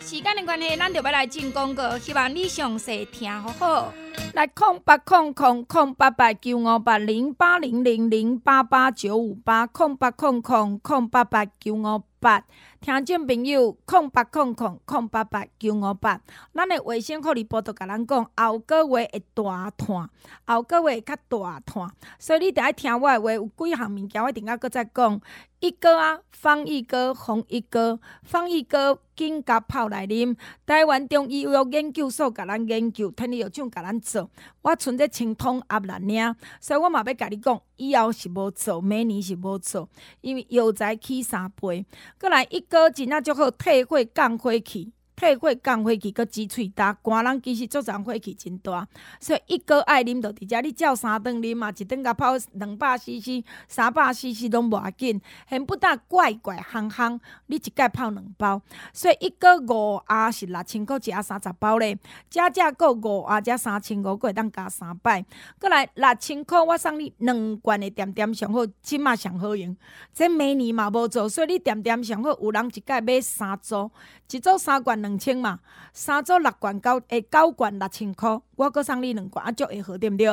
时间的关系，咱就要来进广告，希望你详细听好好。来空八空空空八八九五八零八零零零八八九五八空八空空空八八九五八。听众朋友，空八空空空八八九五八，咱的卫生福利部都甲咱讲，后个月会大团，后个月较大团，所以你得爱听我的话，有几项物件我一定要搁再讲。一哥啊，方一哥，红一哥，方一哥，紧甲炮来啉。台湾中医药研究所甲咱研究，天日药厂甲咱做。我存在清通压力领，所以我嘛要甲你讲，以后是无做，明年是无做，因为药材起三倍。过来一哥真正，就好退货降火去。退火降火气，搁挤喙焦，寒人其实做阵火气真大，所以一个爱啉就伫遮，你照三顿啉嘛，一顿甲泡两百 CC、三百 CC 拢无要紧，现不但怪怪憨憨，你一摆泡两包，所以一个五盒是六千箍，一盒三十包咧，加价够五盒加三千五，会当加三摆，过来六千箍，我送你两罐的点点上好，即嘛上好用，这每年嘛无做，所以你点点上好，有人一摆买三组，一组三罐。两千嘛，三组六罐九诶九罐六千箍，我阁送你两罐，啊，足会好对毋对？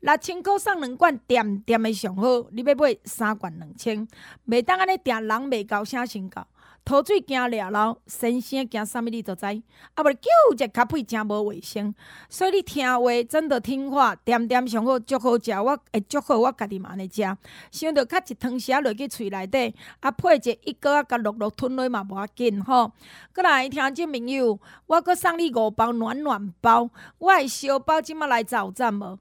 六千箍送两罐，点点诶上好，你要买三罐两千，袂当安尼定人袂高声先高。吐水惊掠流，先生惊啥物你都知，啊无叫一卡屁真无卫生，所以你听话真的听话，点点上好足好食，我会足好，我家己嘛安尼食，想着较一汤匙落去喙内底，啊配者一个啊甲落落吞落嘛无要紧吼。过来听众朋友，我搁送你五包暖暖包，我诶小包即马来找有赞无？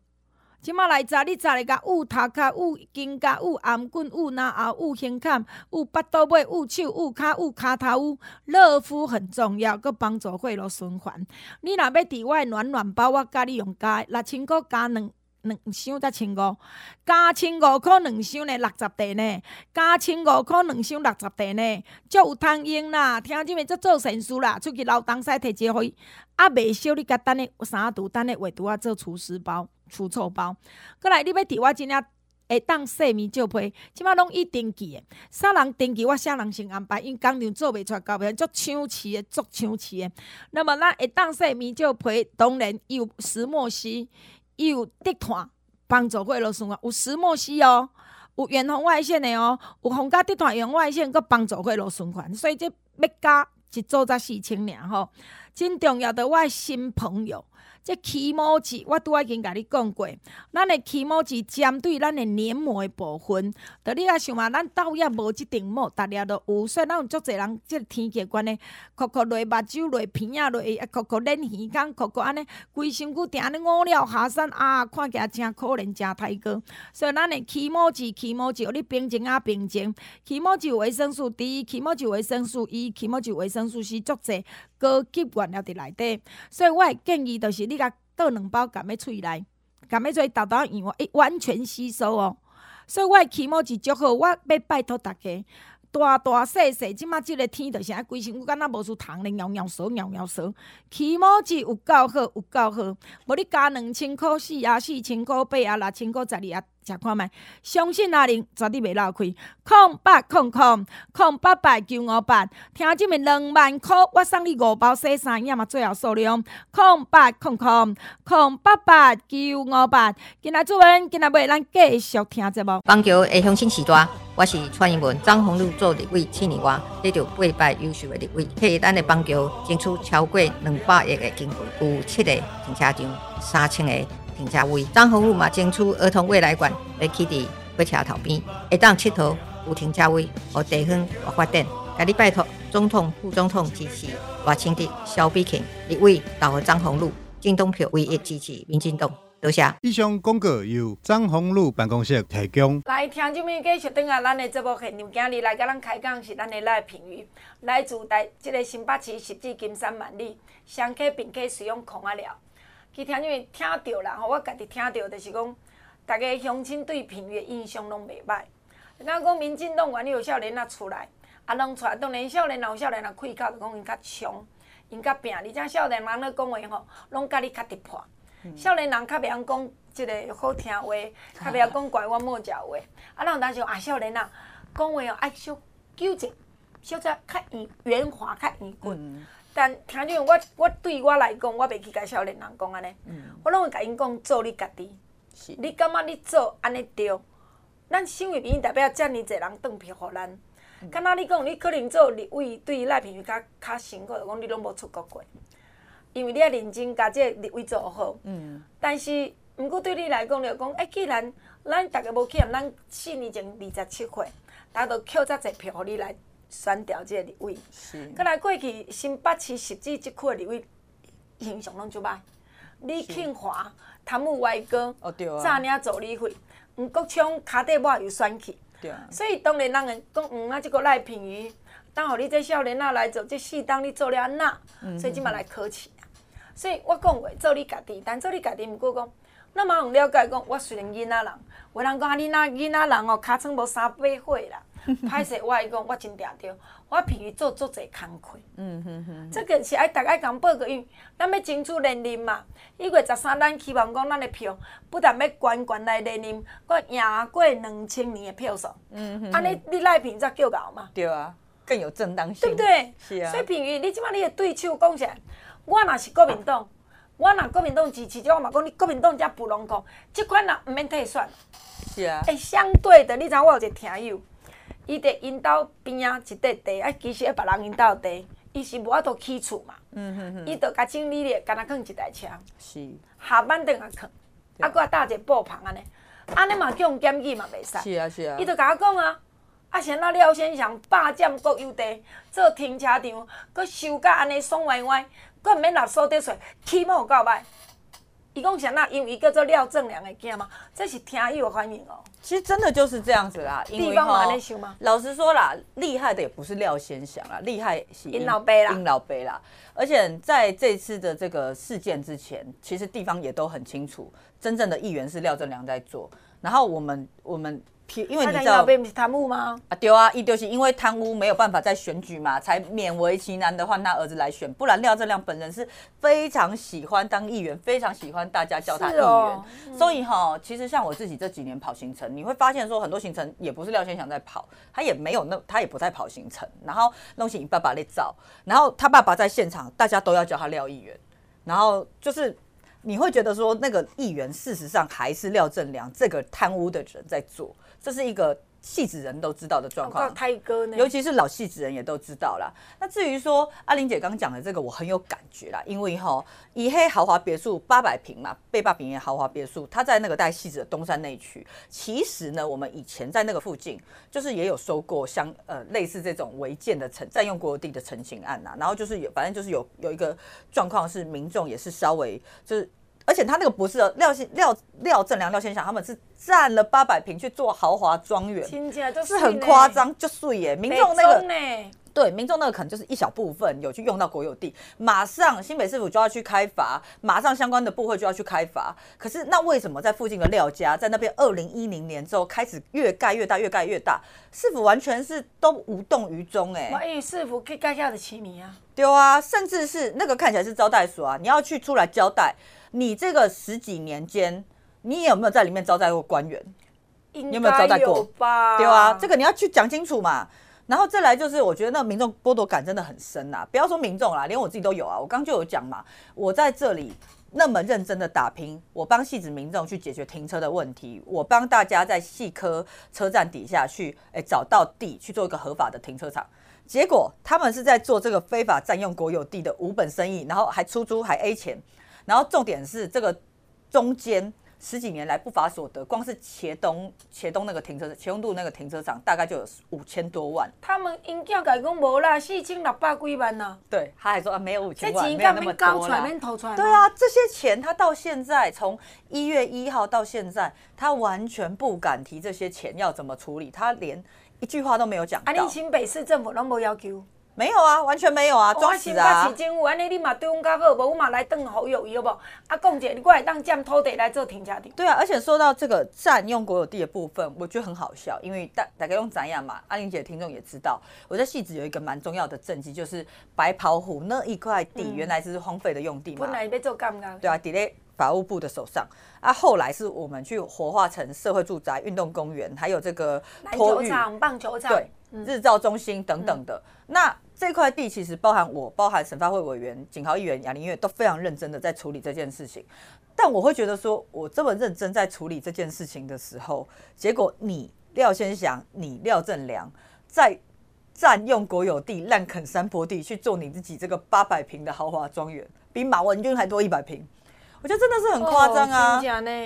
即马来查，你查来甲有头壳、有肩胛、捂頷颈、捂脑后、有胸坎、有腹肚尾、捂手、有骹、有骹头、有热敷很重要，佮帮助血络循环。你若要伫我暖暖包，我教你用加六千箍加两两箱才千五，加千五块两箱呢六十块呢，加千五块两箱六十块呢，足有通用啦！听即面做做善事啦，出去老东西摕一个互伊，啊袂烧你甲等下三度等下画图啊做厨师包。除臭包，过来你要伫我即领会当洗面照片，即马拢已登记诶。啥人登记，我啥人先安排，因工厂做袂出来，搞袂足抢市诶，足抢市诶。那么咱会当洗面照片，当然有石墨烯，有滴碳，帮助血路循环，有石墨烯哦，有远红外线诶哦，有红加滴碳远红外线，佮帮助血路循环，所以这要加一组才四千尔吼。真重要的，我诶新朋友。这起毛剂，我拄仔已经甲你讲过，咱的起毛剂针对咱的黏膜的部分。得你啊想嘛，咱倒也无即顶膜，大家都有，所以咱有足侪人，即天气关系，哭哭落目睭落鼻仔落，啊哭哭冷耳孔，哭哭安尼，规身躯定安尼五了下山啊，看起来真可怜，真太过。所以咱的起毛剂，起毛剂，你冰静啊冰静，起毛剂维生素 D，起毛剂维生素 E，起毛剂维生素 C，足侪高级原料伫内底。所以我建议就是你。甲倒两包，含喺喙内，含喺嘴豆豆用，伊完全吸收哦。所以我的起毛剂足好，我要拜托大家，大大细细，即马即个天就是安规身躯敢若无事虫咧，摇摇扫摇摇扫，起毛质有够好，有够好，无你加两千箍四啊，四千箍八啊，六千箍十二啊。食看觅，相信阿玲绝对袂落开。空八空空空八八九五八，听即面两万块，我送你五包洗衫液嘛，最后数量。空八空空空八八九五八，今仔主文，今仔尾咱继续听节目。棒球会响星时大，我是蔡英文，张宏陆做立委七年外，得到八摆优秀的立委。迄咱的棒球争取超过两百亿的经费，有七个停车场，三千个。停车位，张宏陆嘛，争取儿童未来馆要起伫火车头边，会当佚佗有停车位，和地方有发展。甲你拜托总统、副总统支持，我亲自萧美琴立委投给张宏禄，京东票唯一支持民进党。多谢。以上广告由张宏禄办公室提供。来，听众们继续等下咱的节目现场，今日来甲咱开讲是咱的赖品妤，来自台这个新北市汐止金山万里，双客并溪使用空啊了。其听因为听到啦，吼，我家己听到就是讲，逐个乡亲对品妤的印象拢袂歹。人家讲民进党员有少年仔出来，啊，拢出来当然少年有少年仔开口，就讲因较冲，因较拼，而且少年人咧讲话吼，拢甲你较直破。嗯、少年人较袂晓讲即个好听话，较袂晓讲拐弯抹角话。啊，咱有当时啊，少年啊讲话哦爱小纠正，小则较圆圆滑，较圆滚。嗯但听种我我对我来讲，我袂去甲少年人讲安尼，嗯、我拢会甲因讲做你家己。是你感觉你做安尼对？咱省委民意代表遮尔济人转票互咱，敢若、嗯、你讲，你可能做立委对于赖品妤较较辛苦，讲你拢无出国过，因为你啊认真甲这个立委做好。嗯。但是，毋过对你来讲，着讲，哎、欸，既然咱逐个无去，咱四年前二十七岁，逐个都扣遮济票互你来。选调即个立委，是。再来过去新北市汐止这区的立委形象拢就歹。李庆华贪污歪哥，诈领助理费，黄国昌卡底抹又选去。对啊。所以当然人会讲，嗯啊，即个赖品妤，当互你这少年仔来做，即四当你做了安那，所以即嘛来考试。所以我讲话做你家己，但做你家己，毋过讲，那么有了解讲，我虽然囡仔人，有人讲啊，你那囡仔人哦，尻川无三八岁啦。歹势，我伊讲，我真定着，我品妤做足侪工课。嗯哼哼，这个是爱大家共报告，因为咱要争取连任嘛。一月十三，咱希望讲咱的票不但要悬悬来连任，搁赢过两千年的票数。嗯哼，安尼你赖平才叫搞嘛？对啊，更有正当性。对不对？是啊。所以品妤，你即摆你的对手讲起来，我若是国民党，啊、我若国民党支持，我嘛讲你国民党遮不拢讲，即款人毋免退选。是啊。诶，相对的，你知影我有一个听友。伊伫因兜边啊，一块地，啊，其实喺别人因兜地，伊是无法度起厝嘛。嗯哼哼。伊着甲整理咧，干那囥一台车。是。下班等下囥，啊，搁搭一个布棚安尼，安尼嘛叫人检举嘛袂使。是啊是啊。伊着甲我讲啊，啊，像那廖先生霸占国有地，做停车场，搁收甲安尼爽歪歪，搁毋免纳所得税，起码有够歹。伊讲啥那，因为伊叫做廖正良的囝嘛，这是听友欢迎哦。其实真的就是这样子啦，因为哈，老实说啦，厉害的也不是廖先祥啦，厉害是尹老爸啦，尹老爸啦。而且在这次的这个事件之前，其实地方也都很清楚，真正的议员是廖正良在做。然后我们我们。因为你知道被贪污吗？啊，对啊，一就是因为贪污没有办法再选举嘛，才勉为其难的换他儿子来选。不然廖正亮本人是非常喜欢当议员，非常喜欢大家叫他议员。哦嗯、所以哈，其实像我自己这几年跑行程，你会发现说很多行程也不是廖先祥在跑，他也没有那他也不在跑行程。然后弄起你爸爸来找，然后他爸爸在现场，大家都要叫他廖议员。然后就是你会觉得说那个议员事实上还是廖正良这个贪污的人在做。这是一个戏子人都知道的状况，尤其是老戏子人也都知道啦。那至于说阿玲姐刚讲的这个，我很有感觉啦，因为哈，以黑豪华别墅八百平嘛，贝霸平原豪华别墅，它在那个带戏子的东山内区。其实呢，我们以前在那个附近，就是也有收过相呃类似这种违建的成占用国有地的成型案呐。然后就是有，反正就是有有一个状况是民众也是稍微就是。而且他那个不是廖先廖廖正良廖先祥，他们是占了八百平去做豪华庄园，是很夸张，就碎耶。民众那个对，民众那个可能就是一小部分有去用到国有地，马上新北市府就要去开发，马上相关的部会就要去开发。可是那为什么在附近的廖家在那边二零一零年之后开始越盖越大，越盖越大，市府完全是都无动于衷哎、欸？因为市府可以盖下的起名啊，对啊，甚至是那个看起来是招待所啊，你要去出来交代，你这个十几年间，你有没有在里面招待过官员？你有没有招待过？对啊，这个你要去讲清楚嘛。然后再来就是，我觉得那个民众剥夺感真的很深呐、啊。不要说民众啦，连我自己都有啊。我刚就有讲嘛，我在这里那么认真的打拼，我帮戏子民众去解决停车的问题，我帮大家在细科车站底下去，哎，找到地去做一个合法的停车场。结果他们是在做这个非法占用国有地的无本生意，然后还出租还 A 钱，然后重点是这个中间。十几年来不法所得，光是茄东茄东那个停车茄东路那个停车场，大概就有五千多万。他们应该讲无啦，四千六百几万呢。对，他还说啊，没有五千万，没有那么多啦。对啊，这些钱他到现在从一月一号到现在，他完全不敢提这些钱要怎么处理，他连一句话都没有讲。啊，你新北市政府都没要求。没有啊，完全没有啊，装死啊！市政府安尼，你嘛对我较好，无我嘛来当好友，有无？啊，讲者，你过来当占土地来做停车场。对啊，而且说到这个占用国有地的部分，我觉得很好笑，因为大大概用怎样嘛？阿玲姐的听众也知道，我在汐止有一个蛮重要的政绩，就是白袍湖那一块地原来是荒废的用地嘛。本来要做干嘛？对啊，在法务部的手上啊，后来是我们去活化成社会住宅、运动公园，还有这个篮球场、棒球场，对，日照中心等等的。那这块地其实包含我，包含审发会委员、景豪议员、亚玲月都非常认真的在处理这件事情。但我会觉得说，我这么认真在处理这件事情的时候，结果你廖先祥、你廖正良在占用国有地、滥垦山坡地去做你自己这个八百平的豪华庄园，比马文君还多一百平，我觉得真的是很夸张啊！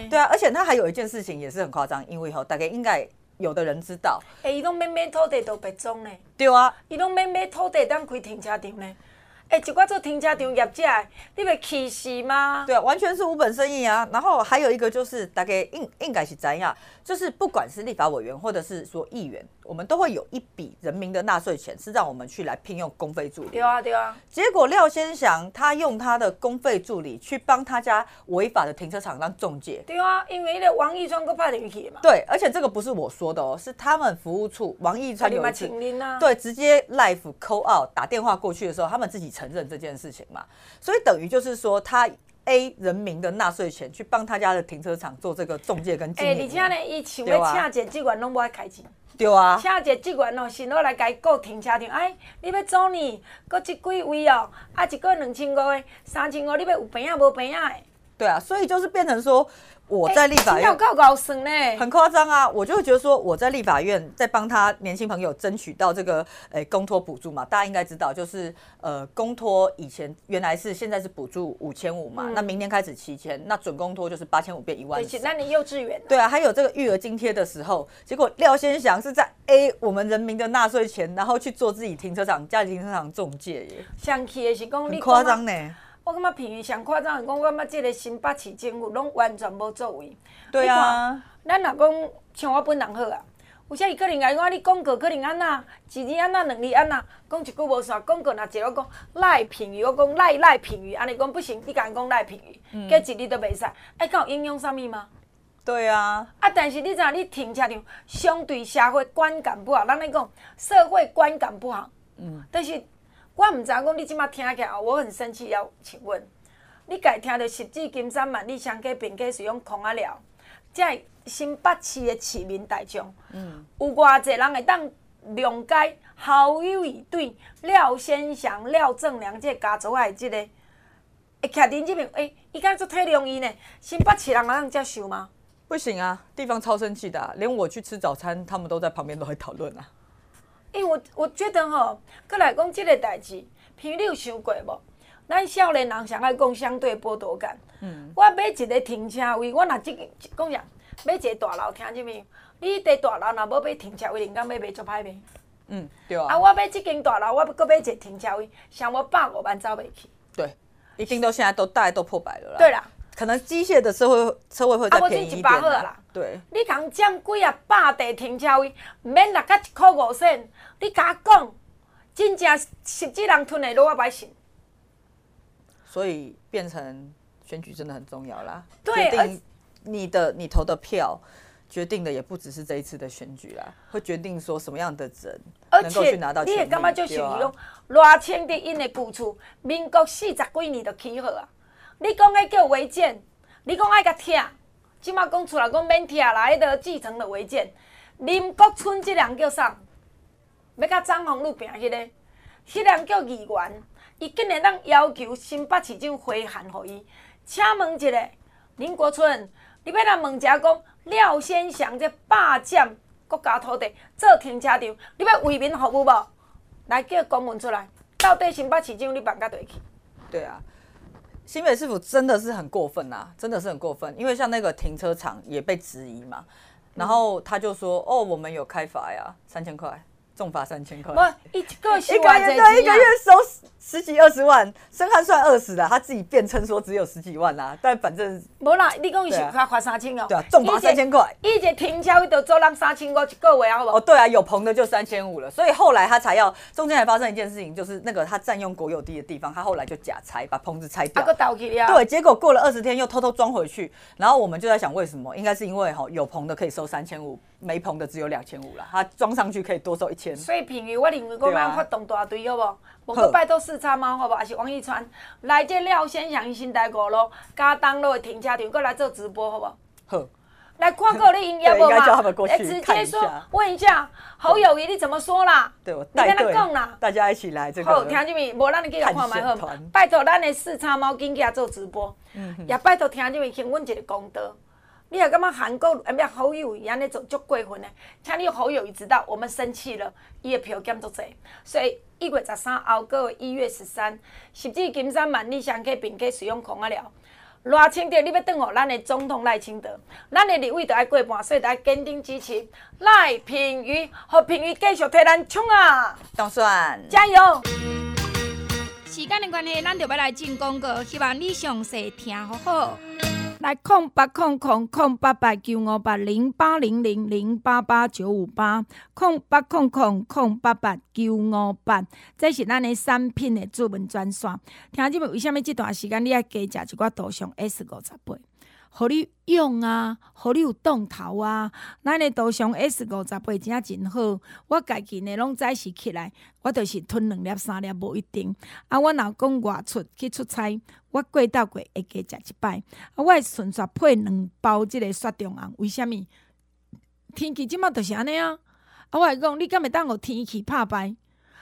对啊，而且他还有一件事情也是很夸张，因为以后大概应该。有的人知道，哎、欸，伊拢买买土地都白种呢。对啊，伊拢买买土地当开停车场呢。哎、欸，一寡做停车场业者，你袂气死吗？对啊，完全是无本生意啊。然后还有一个就是，大概应应该是怎样？就是不管是立法委员或者是说议员。我们都会有一笔人民的纳税钱，是让我们去来聘用公费助理。对啊，对啊。结果廖先祥他用他的公费助理去帮他家违法的停车场当中介。对啊，因为那个王义川都派进去嘛。对，而且这个不是我说的哦，是他们服务处王义川有一次啊，对，直接 live call out 打电话过去的时候，他们自己承认这件事情嘛。所以等于就是说，他 A 人民的纳税钱去帮他家的停车场做这个中介跟经营。哎、欸，而且呢，伊想要请一个职员拢无爱开钱。对啊，请一个职员哦，先落来甲伊顾停车场。哎，你要租呢？搁即几位哦？啊，一个月两千五的，三千五，你要有病啊？无病啊？对啊，所以就是变成说。我在立法院告高升呢，很夸张啊！我就会觉得说，我在立法院在帮他年轻朋友争取到这个诶公托补助嘛。大家应该知道，就是呃公托以前原来是现在是补助五千五嘛，那明年开始七千，那准公托就是八千五变一万。对，那你幼稚园对啊，还有这个育儿津贴的时候，结果廖先祥是在 A 我们人民的纳税钱，然后去做自己停车场、家里停车场中介耶。想起的是讲你夸张呢。我感觉评语上夸张，讲我感觉这个新北市政府拢完全无作为。对啊，咱若讲像我本人好啊，有啥伊可能爱讲你广告可能安那，一日安那，两日安那，讲一句无煞广告，若一个讲赖评语，我讲赖赖评语，安尼讲不行，你敢讲赖评语，加一日都袂使，哎敢有影响啥物吗？对啊，啊，但是你知影，你停车场相对社会观感不好，咱来讲社会观感不好，嗯，但是。我毋知影讲你即马听起来，我很生气。要请问，你家听到十指金山万里乡个并个使用空啊了，在新北市的市民大众，嗯，有偌济人会当谅解好友以对廖先祥、廖正良这个家族的这个，会徛伫即边，诶、欸，伊敢做体谅伊呢？新北市人能接受吗？不行啊，地方超生气的、啊，连我去吃早餐，他们都在旁边都会讨论啊。因为我我觉得吼，过来讲即个代志，譬如你有想过无？咱少年人上爱讲相对剥夺感。嗯。我买一个停车位，我若即个讲啥？买一个大楼听见没有？你伫大楼若无买停车位，人家买卖做歹卖。嗯，对啊。啊，我买即间大楼，我搁买一个停车位，上要百五万走袂去。对，一定都现在都大概都破百了啦。对啦。可能机械的车位车位会再便宜一点啦。对。你讲占几啊百地停车位，免六甲一箍五仙。你甲我讲，真正实际人吞的路我歹信。所以变成选举真的很重要啦。对，决定你的你投的票，决定的也不只是这一次的选举啦，会决定说什么样的人能够去拿到你也感觉就是用赖清的因的旧厝，民国四十几年就起好啊！你讲爱叫违建，你讲爱甲拆，即马讲出来讲免拆啦，迄个继承的违建。林国春这人叫啥？要甲张宏陆拼迄个，迄人叫议员。伊竟然当要求新北市长回函予伊，请问一下，林国春，你要来问一下讲廖先祥这霸占国家土地做停车场，你要为民服务无？来叫公文出来，到底新北市长你办甲对去？对啊，新北市府真的是很过分啊，真的是很过分，因为像那个停车场也被质疑嘛，然后他就说，哦，我们有开罚呀，三千块。重罚三千块，不，一个月一个月对，一个月收十几二十万，申汉算二十了，他自己辩称说只有十几万啦，但反正无啦，你讲是罚罚三千哦，对啊，重罚三千块，一节停车位都做人三千五一个月，好不好？哦，对啊，有棚的就三千五了，所以后来他才要，中间还发生一件事情，就是那个他占用国有地的地方，他后来就假拆，把棚子拆掉，啊，倒去了，对，结果过了二十天又偷偷装回去，然后我们就在想为什么，应该是因为哈有棚的可以收三千五。没棚的只有两千五了，他装上去可以多收一千。所以平鱼，我认为我们发动大队，好不好？我们拜托四叉猫，好不好？还是王一川来这廖先祥新台五路加当路的停车场，过来做直播，好不好？好，来看过你营业不嘛？应该叫他们过去直接说，问一下侯友宜，你怎么说啦？对，我你跟他讲啦，大家一起来这个。好，听见没？无咱你继续看麦好，拜托咱的四叉猫紧起做直播，嗯、也拜托听见没？行阮一个公道。你也感觉韩国哎，不要侯友宜安尼做足过分呢？请你好友宜知道，我们生气了，伊的票减足济。所以一月十三后，过个一月十三，实际金山万里香客并可使用空啊了。赖清德，你要等候咱的总统赖清德，咱的立委都爱过半，所以要坚定支持赖品妤，和品妤继续替咱冲啊！当选，加油！时间的关系，咱就要来进广告，希望你详细听好好。来空八空空空八八九五八零八零零零八八九五八空八空空空八八九五八，这是咱的产品的主文专线。听众们，为什么这段时间你爱加食一寡图像 S 五十八？互你用啊，互你有动头啊！咱的杜尚 S 五十八真真好，我家己呢拢早时起来，我就是吞两粒三粒无一定。啊，我若讲外出去出差，我过到过会加食一摆。啊，我会顺续配两包即个雪中红。为虾米？天气即马就是安尼啊！啊，我会讲你敢会当互天气拍败？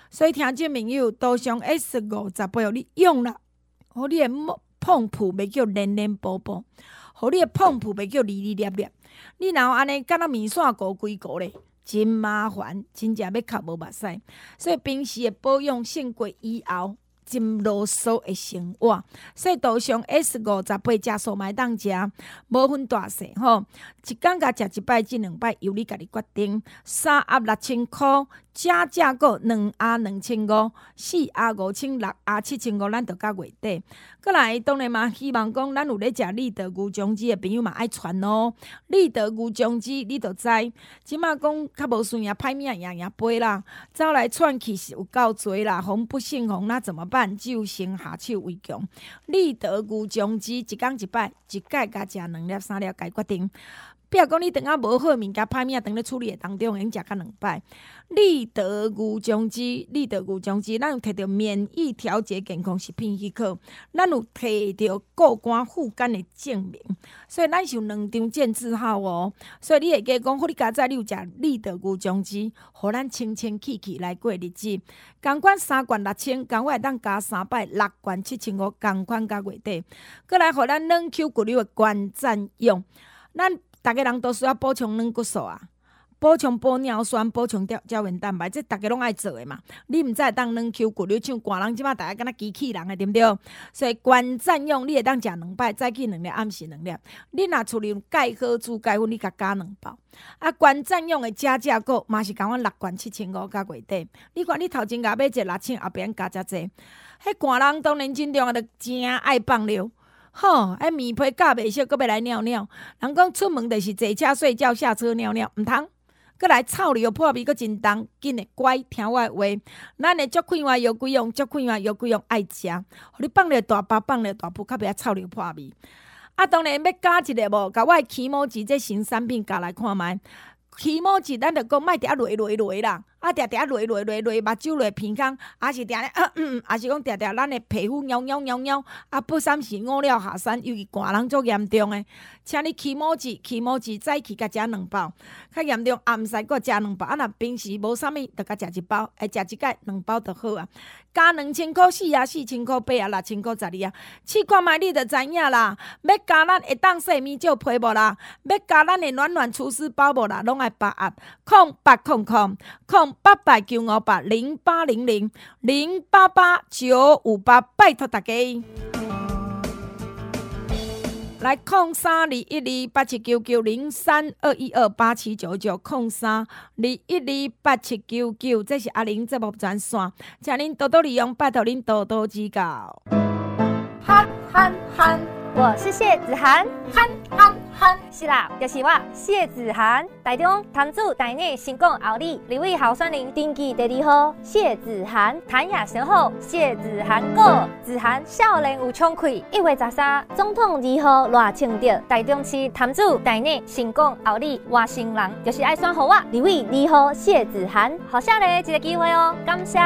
所以听众朋友，杜尚 S 五十八，你用了，互你的碰铺袂叫黏黏薄薄。互你诶碰铺袂叫哩哩粒粒，你若安尼敢若面线糊规糊咧，真麻烦，真正要哭无目屎。所以平时诶保养胜过以后。真啰嗦的生活，所以杜尚 S 五十八加数买当食，无分大细吼，一工甲食一摆即两摆，由你家己决定。三盒六千箍，加价购两盒两千五，四盒五千六盒七千五，咱着到月底。过来当然嘛，希望讲咱有咧食立德鱼酱鸡的朋友嘛爱传哦。立德鱼酱鸡你着知，即马讲较无顺啊，歹命样样飞啦，走来窜去是有够济啦，风不胜风那怎么办？就先下手为强，立德鱼酱鸡一工一摆，一盖甲食两粒三粒，该决定。比如讲你等下无好物件歹命，等咧处理当中，用食甲两摆。立德鱼酱鸡，立德鱼酱鸡，咱有摕到免疫调节健康食品许可，咱有摕到过关护肝的证明，所以咱是有两张证字号哦。所以你会记讲，互你家在你有食立德鱼酱鸡，互咱清清气气来过日子。共款三罐六千，共我会当加三百六罐七千五，共款加月底。过来互咱两 Q 骨溜的关赞用，咱。逐个人都需要补充软骨素啊，补充玻尿酸，补充胶胶原蛋白，这逐个拢爱做诶嘛。你毋知当软 Q 骨你像寒人即马，大家敢若机器人诶，对毋对？所以关赞用你会当食两摆，早起两粒，暗时两粒。你若厝里有钙好猪钙粉，你甲加两包。啊，关赞用诶加价购嘛是共阮六罐七千五加月底。你看你头前甲买一六千，后边加遮济。迄寒人当然真重要，着真爱放尿。吼，哎，棉被盖袂熟，阁要来尿尿。人讲出门就是坐车睡觉，下车尿尿，毋通。阁来臭尿破味，阁真重，紧诶乖，听我诶话。咱诶足快活有几样，足快活有几样爱食，互你放咧大包，放咧大铺，较袂晓臭尿破味。啊，当然要加一个无，甲我诶起毛剂这新产品加来看觅。起毛剂咱着讲莫伫遐落落落啦。啊，定定落落落落，目睭落鼻孔，啊是定咧，啊 嗯，啊是讲定定咱的皮肤痒痒痒痒，啊，不三时五了下山，尤其寒人足严重诶。请你起毛剂，起毛剂早起甲食两包，较严重暗时搁食两包，啊，若平时无啥物，着甲食一包，会食一摆两包就好啊。加两千箍四啊，四千箍八啊，六千箍十二啊，试看觅你着知影啦。要加咱会当洗面皂配无啦？要加咱的暖暖厨师包无啦？拢爱把握，空八空空空。八八九五八零八零零零八八九五八，拜托大家来空三二一二八七九九零三二一二八七九九空三二一二八七九九，这是阿玲节目专线，请您多多利用，拜托您多多指教。憨憨憨，我是谢子涵，憨憨。是啦，就是我谢子涵，台中潭子台内成功后里立委候选人登记第二号谢子涵，弹雅神后谢子涵过，子涵少年有冲气，一月十三总统二号赖清德，台中市潭子台内成功后里外省人，就是爱选好我立委二号谢子涵，好下嘞，一个机会哦，感谢。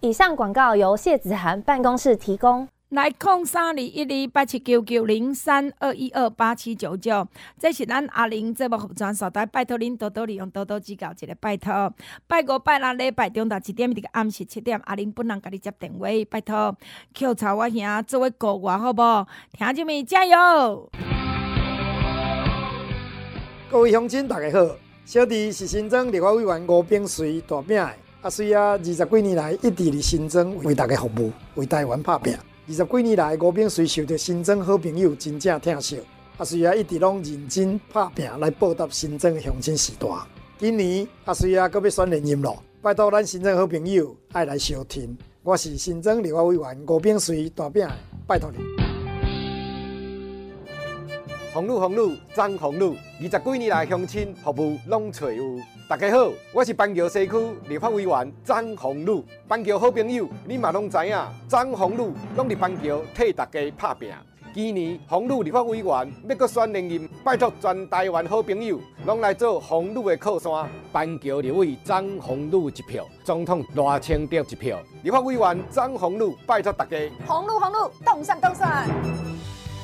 以上广告由谢子涵办公室提供。来空三二一二八七九九零三二一二八七九九，这是咱阿玲节目服装所在，拜托您多多利用，多多指教，一个拜托。拜五拜六礼拜中昼一点，一个暗时七点，阿玲本人甲你接电话，拜托。口罩我兄做位过我好不？听众们加油！各位乡亲大家好，小弟是新庄立法委员吴秉媠大饼的，阿媠啊，二十几年来一直伫新庄为大家服务，为台湾拍拼。二十几年来，吴炳水受到新庄好朋友真正疼惜，阿水啊一直拢认真拍拼来报答新庄乡亲时代。今年阿水啊，阁要选连任咯，拜托咱新庄好朋友爱来相挺。我是新庄立法委员吴炳水大饼，拜托你。红路红路张红路，二十几年来乡亲服务拢找有。大家好，我是板桥西区立法委员张宏鲁。板桥好朋友，你嘛拢知影，张宏鲁拢伫板桥替大家拍拼。今年宏鲁立法委员要搁选连任，拜托全台湾好朋友拢来做宏鲁的靠山。板桥立委张宏鲁一票，总统赖清德一票。立法委员张宏鲁，拜托大家。宏鲁宏鲁，动算动算。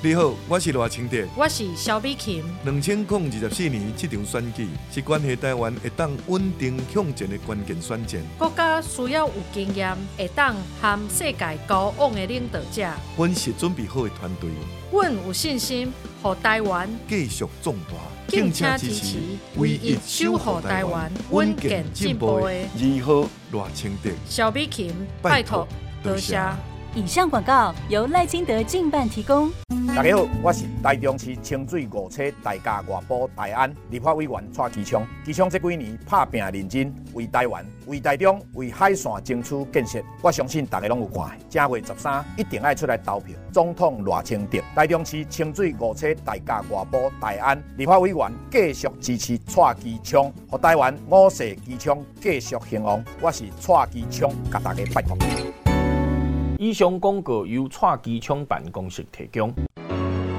你好，我是赖清德，我是萧美琴。两千零二十四年这场选举是关系台湾会当稳定向前的关键选战。国家需要有经验、会当和世界交往的领导者。阮是准备好的团队，阮有信心，和台湾继续壮大。敬请支持，唯一守护台湾稳健进步的二号赖清德、萧美琴，拜托多谢。以上广告由赖清德竞办提供。大家好，我是台中市清水五车大甲外埔大安立法委员蔡其昌。其昌这几年拍拼认真，为台湾、为台中、为海线争取建设。我相信大家拢有看。正月十三一定爱出来投票，总统赖清德。台中市清水五车大甲外埔大安立法委员继续支持蔡其昌，和台湾五世其昌继续兴旺。我是蔡其昌，甲大家拜托。以上广告由蔡机昌办公室提供。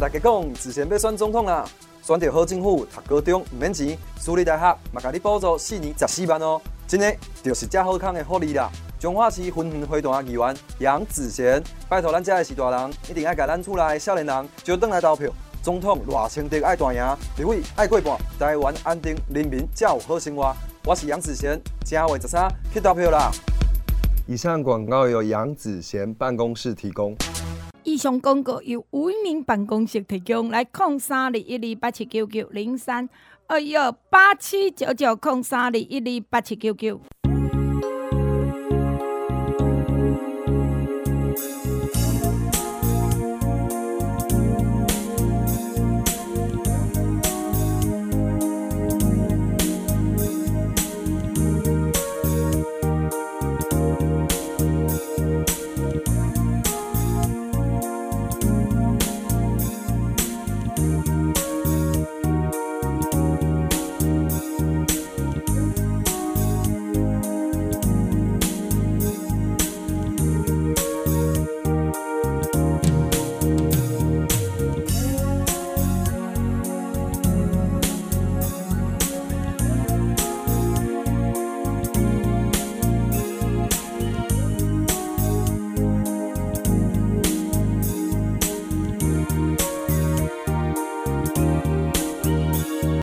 大家讲，子贤要选总统啦，选到好政府，读高中唔免钱，私立大学嘛，甲你补助四年十四万哦，真的就是这好康的福利啦。彰化市云园会堂议员杨子贤，拜托咱这的是大人，一定要甲咱厝内少年人就转来投票。总统赖清德爱大赢，立委爱过半，台湾安定，人民才有好生活。我是杨子贤，正月十三去投票啦。以上广告由杨子贤办公室提供。以上广告由吴明办公室提供，来空三二一二八七九九零三二一二八七九九空三二一二八七九九。